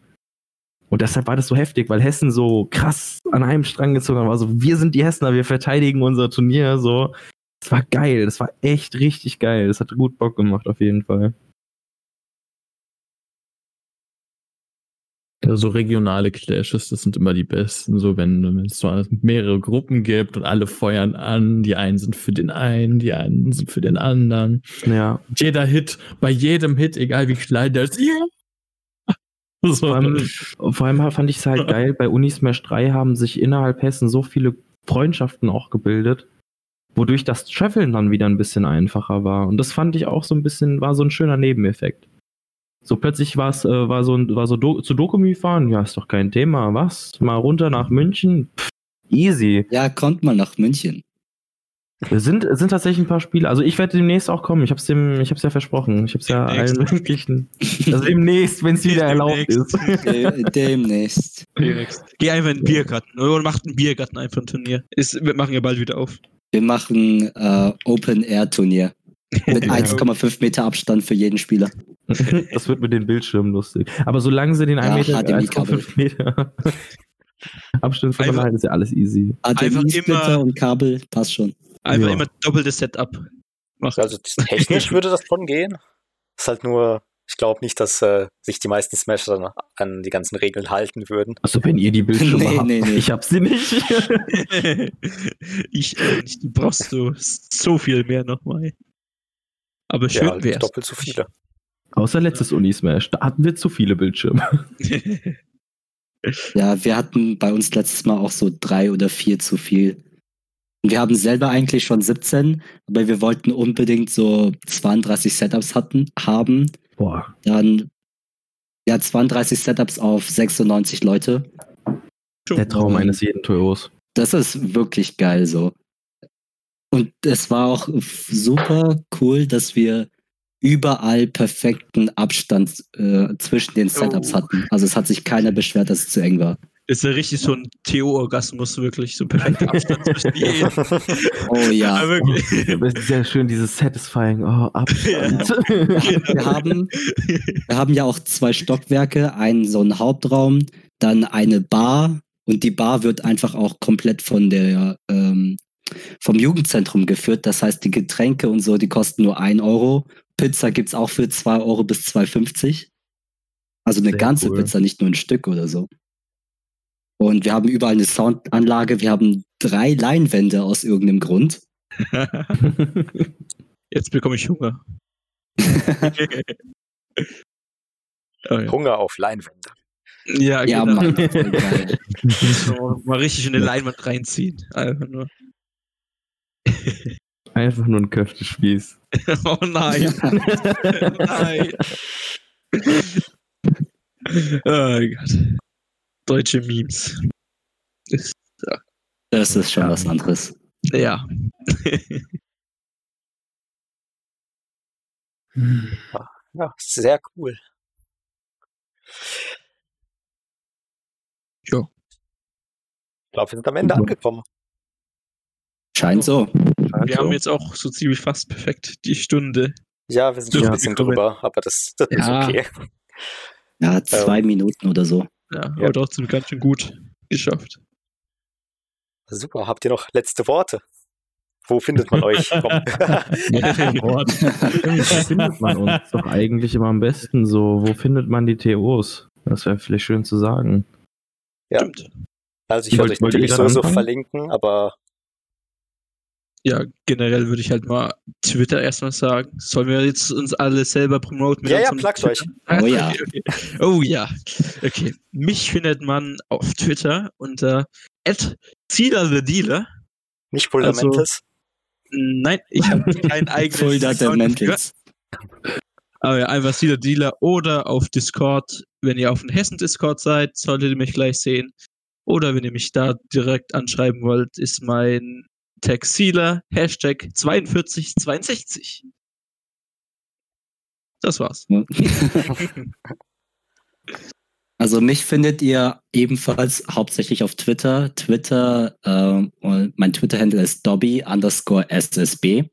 Und deshalb war das so heftig, weil Hessen so krass an einem Strang gezogen. War so, wir sind die Hessener, wir verteidigen unser Turnier. So, das war geil, das war echt richtig geil. Das hat gut Bock gemacht auf jeden Fall. Ja, so regionale Clashes, das sind immer die besten. So, wenn, wenn es so mehrere Gruppen gibt und alle feuern an, die einen sind für den einen, die einen sind für den anderen. Ja. Jeder Hit, bei jedem Hit, egal wie klein der ist, ja! So. Vor allem, vor allem fand ich es halt geil, bei Unismash 3 haben sich innerhalb Hessen so viele Freundschaften auch gebildet, wodurch das Traveln dann wieder ein bisschen einfacher war. Und das fand ich auch so ein bisschen, war so ein schöner Nebeneffekt. So plötzlich war es, äh, war so, ein- war so do, zu Dokumi fahren, ja, ist doch kein Thema, was? Mal runter nach München, Pff, easy. Ja, kommt mal nach München. Es sind, es sind tatsächlich ein paar Spiele, also ich werde demnächst auch kommen, ich hab's dem, ich hab's ja versprochen, ich hab's ja Demnächst. allen möglichen, also demnächst, wenn es wieder erlaubt Demnächst. ist. De demnächst. Geh einfach in den Biergarten. Oder macht einen Biergarten einfach ein Turnier. Ist, wir machen ja bald wieder auf. Wir machen äh, Open Air Turnier. Mit Ja. 1,5 Meter Abstand für jeden Spieler. Das wird mit den Bildschirmen lustig. Aber solange sie den 1 Ja, Meter, HDMI-Kabel. 1,5 Meter Abstand Einfach- voneinander ist ja alles easy. Einfach HDMI-Splitter immer- und Kabel, passt schon. Einfach Ja. immer doppeltes Setup machen. Also technisch würde das schon gehen. Ist halt nur Ich glaube nicht, dass äh, sich die meisten Smasher dann an die ganzen Regeln halten würden. Also wenn ihr die Bildschirme Nee, habt, nee, nee. ich hab sie nicht. ich äh. Du brauchst du so viel mehr nochmal. Aber schön ja, wär's. doppelt so viele. Außer letztes Uni-Smash, da hatten wir zu viele Bildschirme. Ja, wir hatten bei uns letztes Mal auch so drei oder vier zu viel. Und wir haben selber eigentlich schon 17, aber wir wollten unbedingt so 32 Setups hatten, haben. Boah, Dann ja 32 Setups auf 96 Leute. der Traum eines jeden TOs. Das ist wirklich geil so. Und es war auch super cool, dass wir überall perfekten Abstand äh, zwischen den Setups Oh. hatten. Also es hat sich keiner beschwert, dass es zu eng war. Das ist ja richtig so ein Theo-Orgasmus, wirklich. So perfekter Abstand zwischen jedem. Oh ja. Ja, wirklich. Das ist sehr schön, dieses Satisfying. Oh, Abstand. Wir haben, wir haben ja auch zwei Stockwerke, einen so einen Hauptraum, dann eine Bar und die Bar wird einfach auch komplett von der ähm, vom Jugendzentrum geführt. Das heißt, die Getränke und so, die kosten nur 1 Euro. Pizza gibt's auch für 2 Euro bis 2,50. Also eine Sehr ganze cool. Pizza, nicht nur ein Stück oder so. Und wir haben überall eine Soundanlage. Wir haben drei Leinwände aus irgendeinem Grund. Jetzt bekomme ich Hunger. oh, ja. Hunger auf Leinwände. ja, Ja, genau. Mann. So, mal richtig in eine Leinwand reinziehen. Einfach nur. Einfach nur ein Köftespieß. Oh nein. nein. oh Gott. Deutsche Memes. Ist, Das ist schon Ja. was anderes. ja. Ja, sehr cool. Jo. Ich glaube, wir sind am Ende angekommen. Scheint so. Wir haben jetzt auch so ziemlich fast perfekt die Stunde. Ja, wir sind schon Ja. ein bisschen drüber, aber das, das ist Ja. okay. Ja, zwei Minuten oder so. Ja, Ja. aber trotzdem ganz schön gut geschafft. Super. Habt ihr noch letzte Worte? Wo findet man euch? Wo findet man uns doch eigentlich immer am besten so? Wo findet man die TOs? Das wäre vielleicht schön zu sagen. Ja. Stimmt. Also ich werde Wollt- euch natürlich sowieso anfangen? verlinken, aber Ja, generell würde ich halt mal Twitter erstmal sagen. Sollen wir jetzt uns alle selber promoten? mit Ja, ja, plagt euch. Oh ja. Okay, okay. Oh ja. Okay. Mich findet man auf Twitter unter the Dealer. nicht Pulvermentes. Nein, ich habe keinen eigenen. Aber ja, einfach Sealer Dealer oder auf Discord. Wenn ihr auf dem Hessen-Discord seid, solltet ihr mich gleich sehen. Oder wenn ihr mich da direkt anschreiben wollt, ist mein Sealer, Hashtag 4262. Das war's. Also mich findet ihr ebenfalls hauptsächlich auf Twitter. Twitter, ähm, mein Twitter-Handle ist Dobby underscore SSB.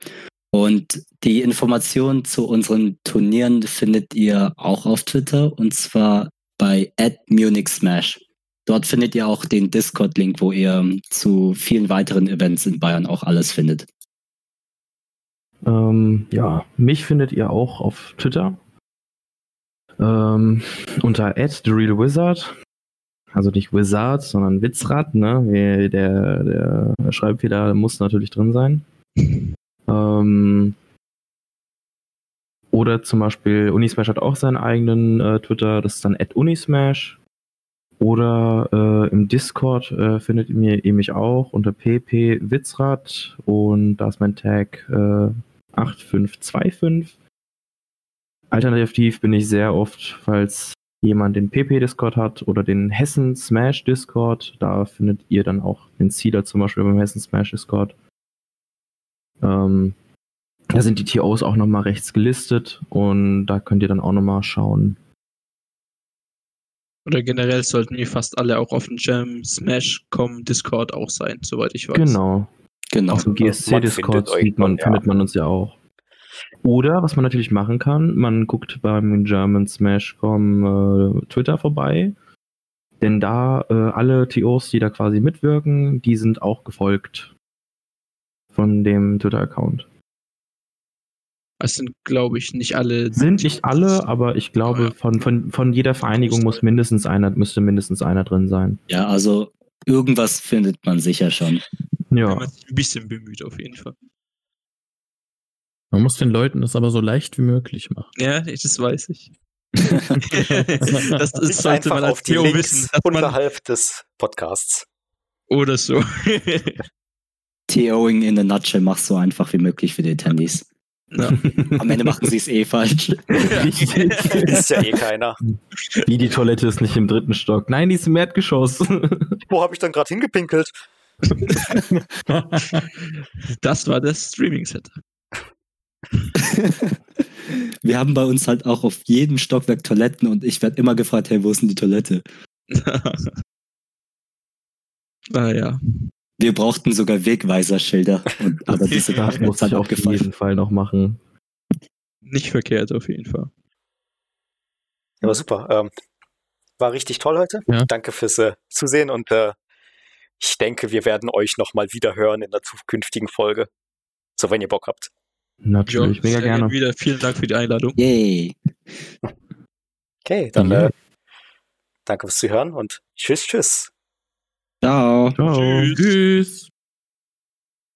Und die Informationen zu unseren Turnieren findet ihr auch auf Twitter und zwar bei Munich Smash. Dort findet ihr auch den Discord-Link, wo ihr ähm, zu vielen weiteren Events in Bayern auch alles findet. Ähm, ja, mich findet ihr auch auf Twitter. Ähm, unter @therealwizard. Also nicht Wizard, sondern Witzrad, ne? Der, der Schreibfehler muss natürlich drin sein. Ähm, oder zum Beispiel Unismash hat auch seinen eigenen äh, Twitter, das ist dann @unismash. Oder äh, im Discord äh, findet ihr ihr mich auch unter pp Witzrad und da ist mein Tag äh, 8525. Alternativ bin ich sehr oft, falls jemand den PP-Discord hat oder den Hessen Smash Discord, da findet ihr dann auch den Sealer zum Beispiel beim Hessen Smash Discord. Ähm, da sind die TOs auch nochmal rechts gelistet und da könnt ihr dann auch nochmal schauen. Oder generell sollten wir fast alle auch auf den Jam Smash.com Discord auch sein, soweit ich weiß. Genau. Genau. Auf dem GSC-Discord findet man, ja. findet man uns ja auch. Oder was man natürlich machen kann, man guckt beim German Smash.com äh, Twitter vorbei. Denn da äh, alle TOs, die da quasi mitwirken, die sind auch gefolgt von dem Twitter-Account. Es sind, glaube ich, nicht alle. Sind nicht alle, aber ich glaube, Ja. von, von, von jeder Vereinigung muss mindestens einer, müsste mindestens einer drin sein. Ja, also irgendwas findet man sicher schon. Wenn Ja. man sich ein bisschen bemüht, auf jeden Fall. Man muss den Leuten das aber so leicht wie möglich machen. Ja, ich- das weiß ich. das, Klickt sollte man einfach als auf die Theo Links wissen. Unterhalb des Podcasts. oder so. TOing in a nutshell machst so einfach wie möglich für die Attendees. Ja. Am Ende machen sie es eh falsch. Ist ja eh keiner. Wie die Toilette ist nicht im dritten Stock. Nein, die ist im Erdgeschoss. Wo habe ich dann gerade hingepinkelt? Das war das Streaming-Setup. Wir haben bei uns halt auch auf jedem Stockwerk Toiletten und ich werde immer gefragt, hey, wo ist denn die Toilette? ah ja. Wir brauchten sogar Wegweiserschilder, und, aber diese Daten muss halt ich auf jeden Fall noch machen. Nicht verkehrt, auf jeden Fall. Aber super. Ähm, war richtig toll heute. Ja. Danke fürs äh, Zusehen und äh, ich denke, wir werden euch nochmal wieder hören in der zukünftigen Folge. So, wenn ihr Bock habt. Natürlich, Jo, mega sehr gerne. Wieder vielen Dank für die Einladung. Yay. Okay, dann Ja. äh, danke fürs Zuhören und tschüss, tschüss. Ciao. Ciao. Tschüss. Tschüss.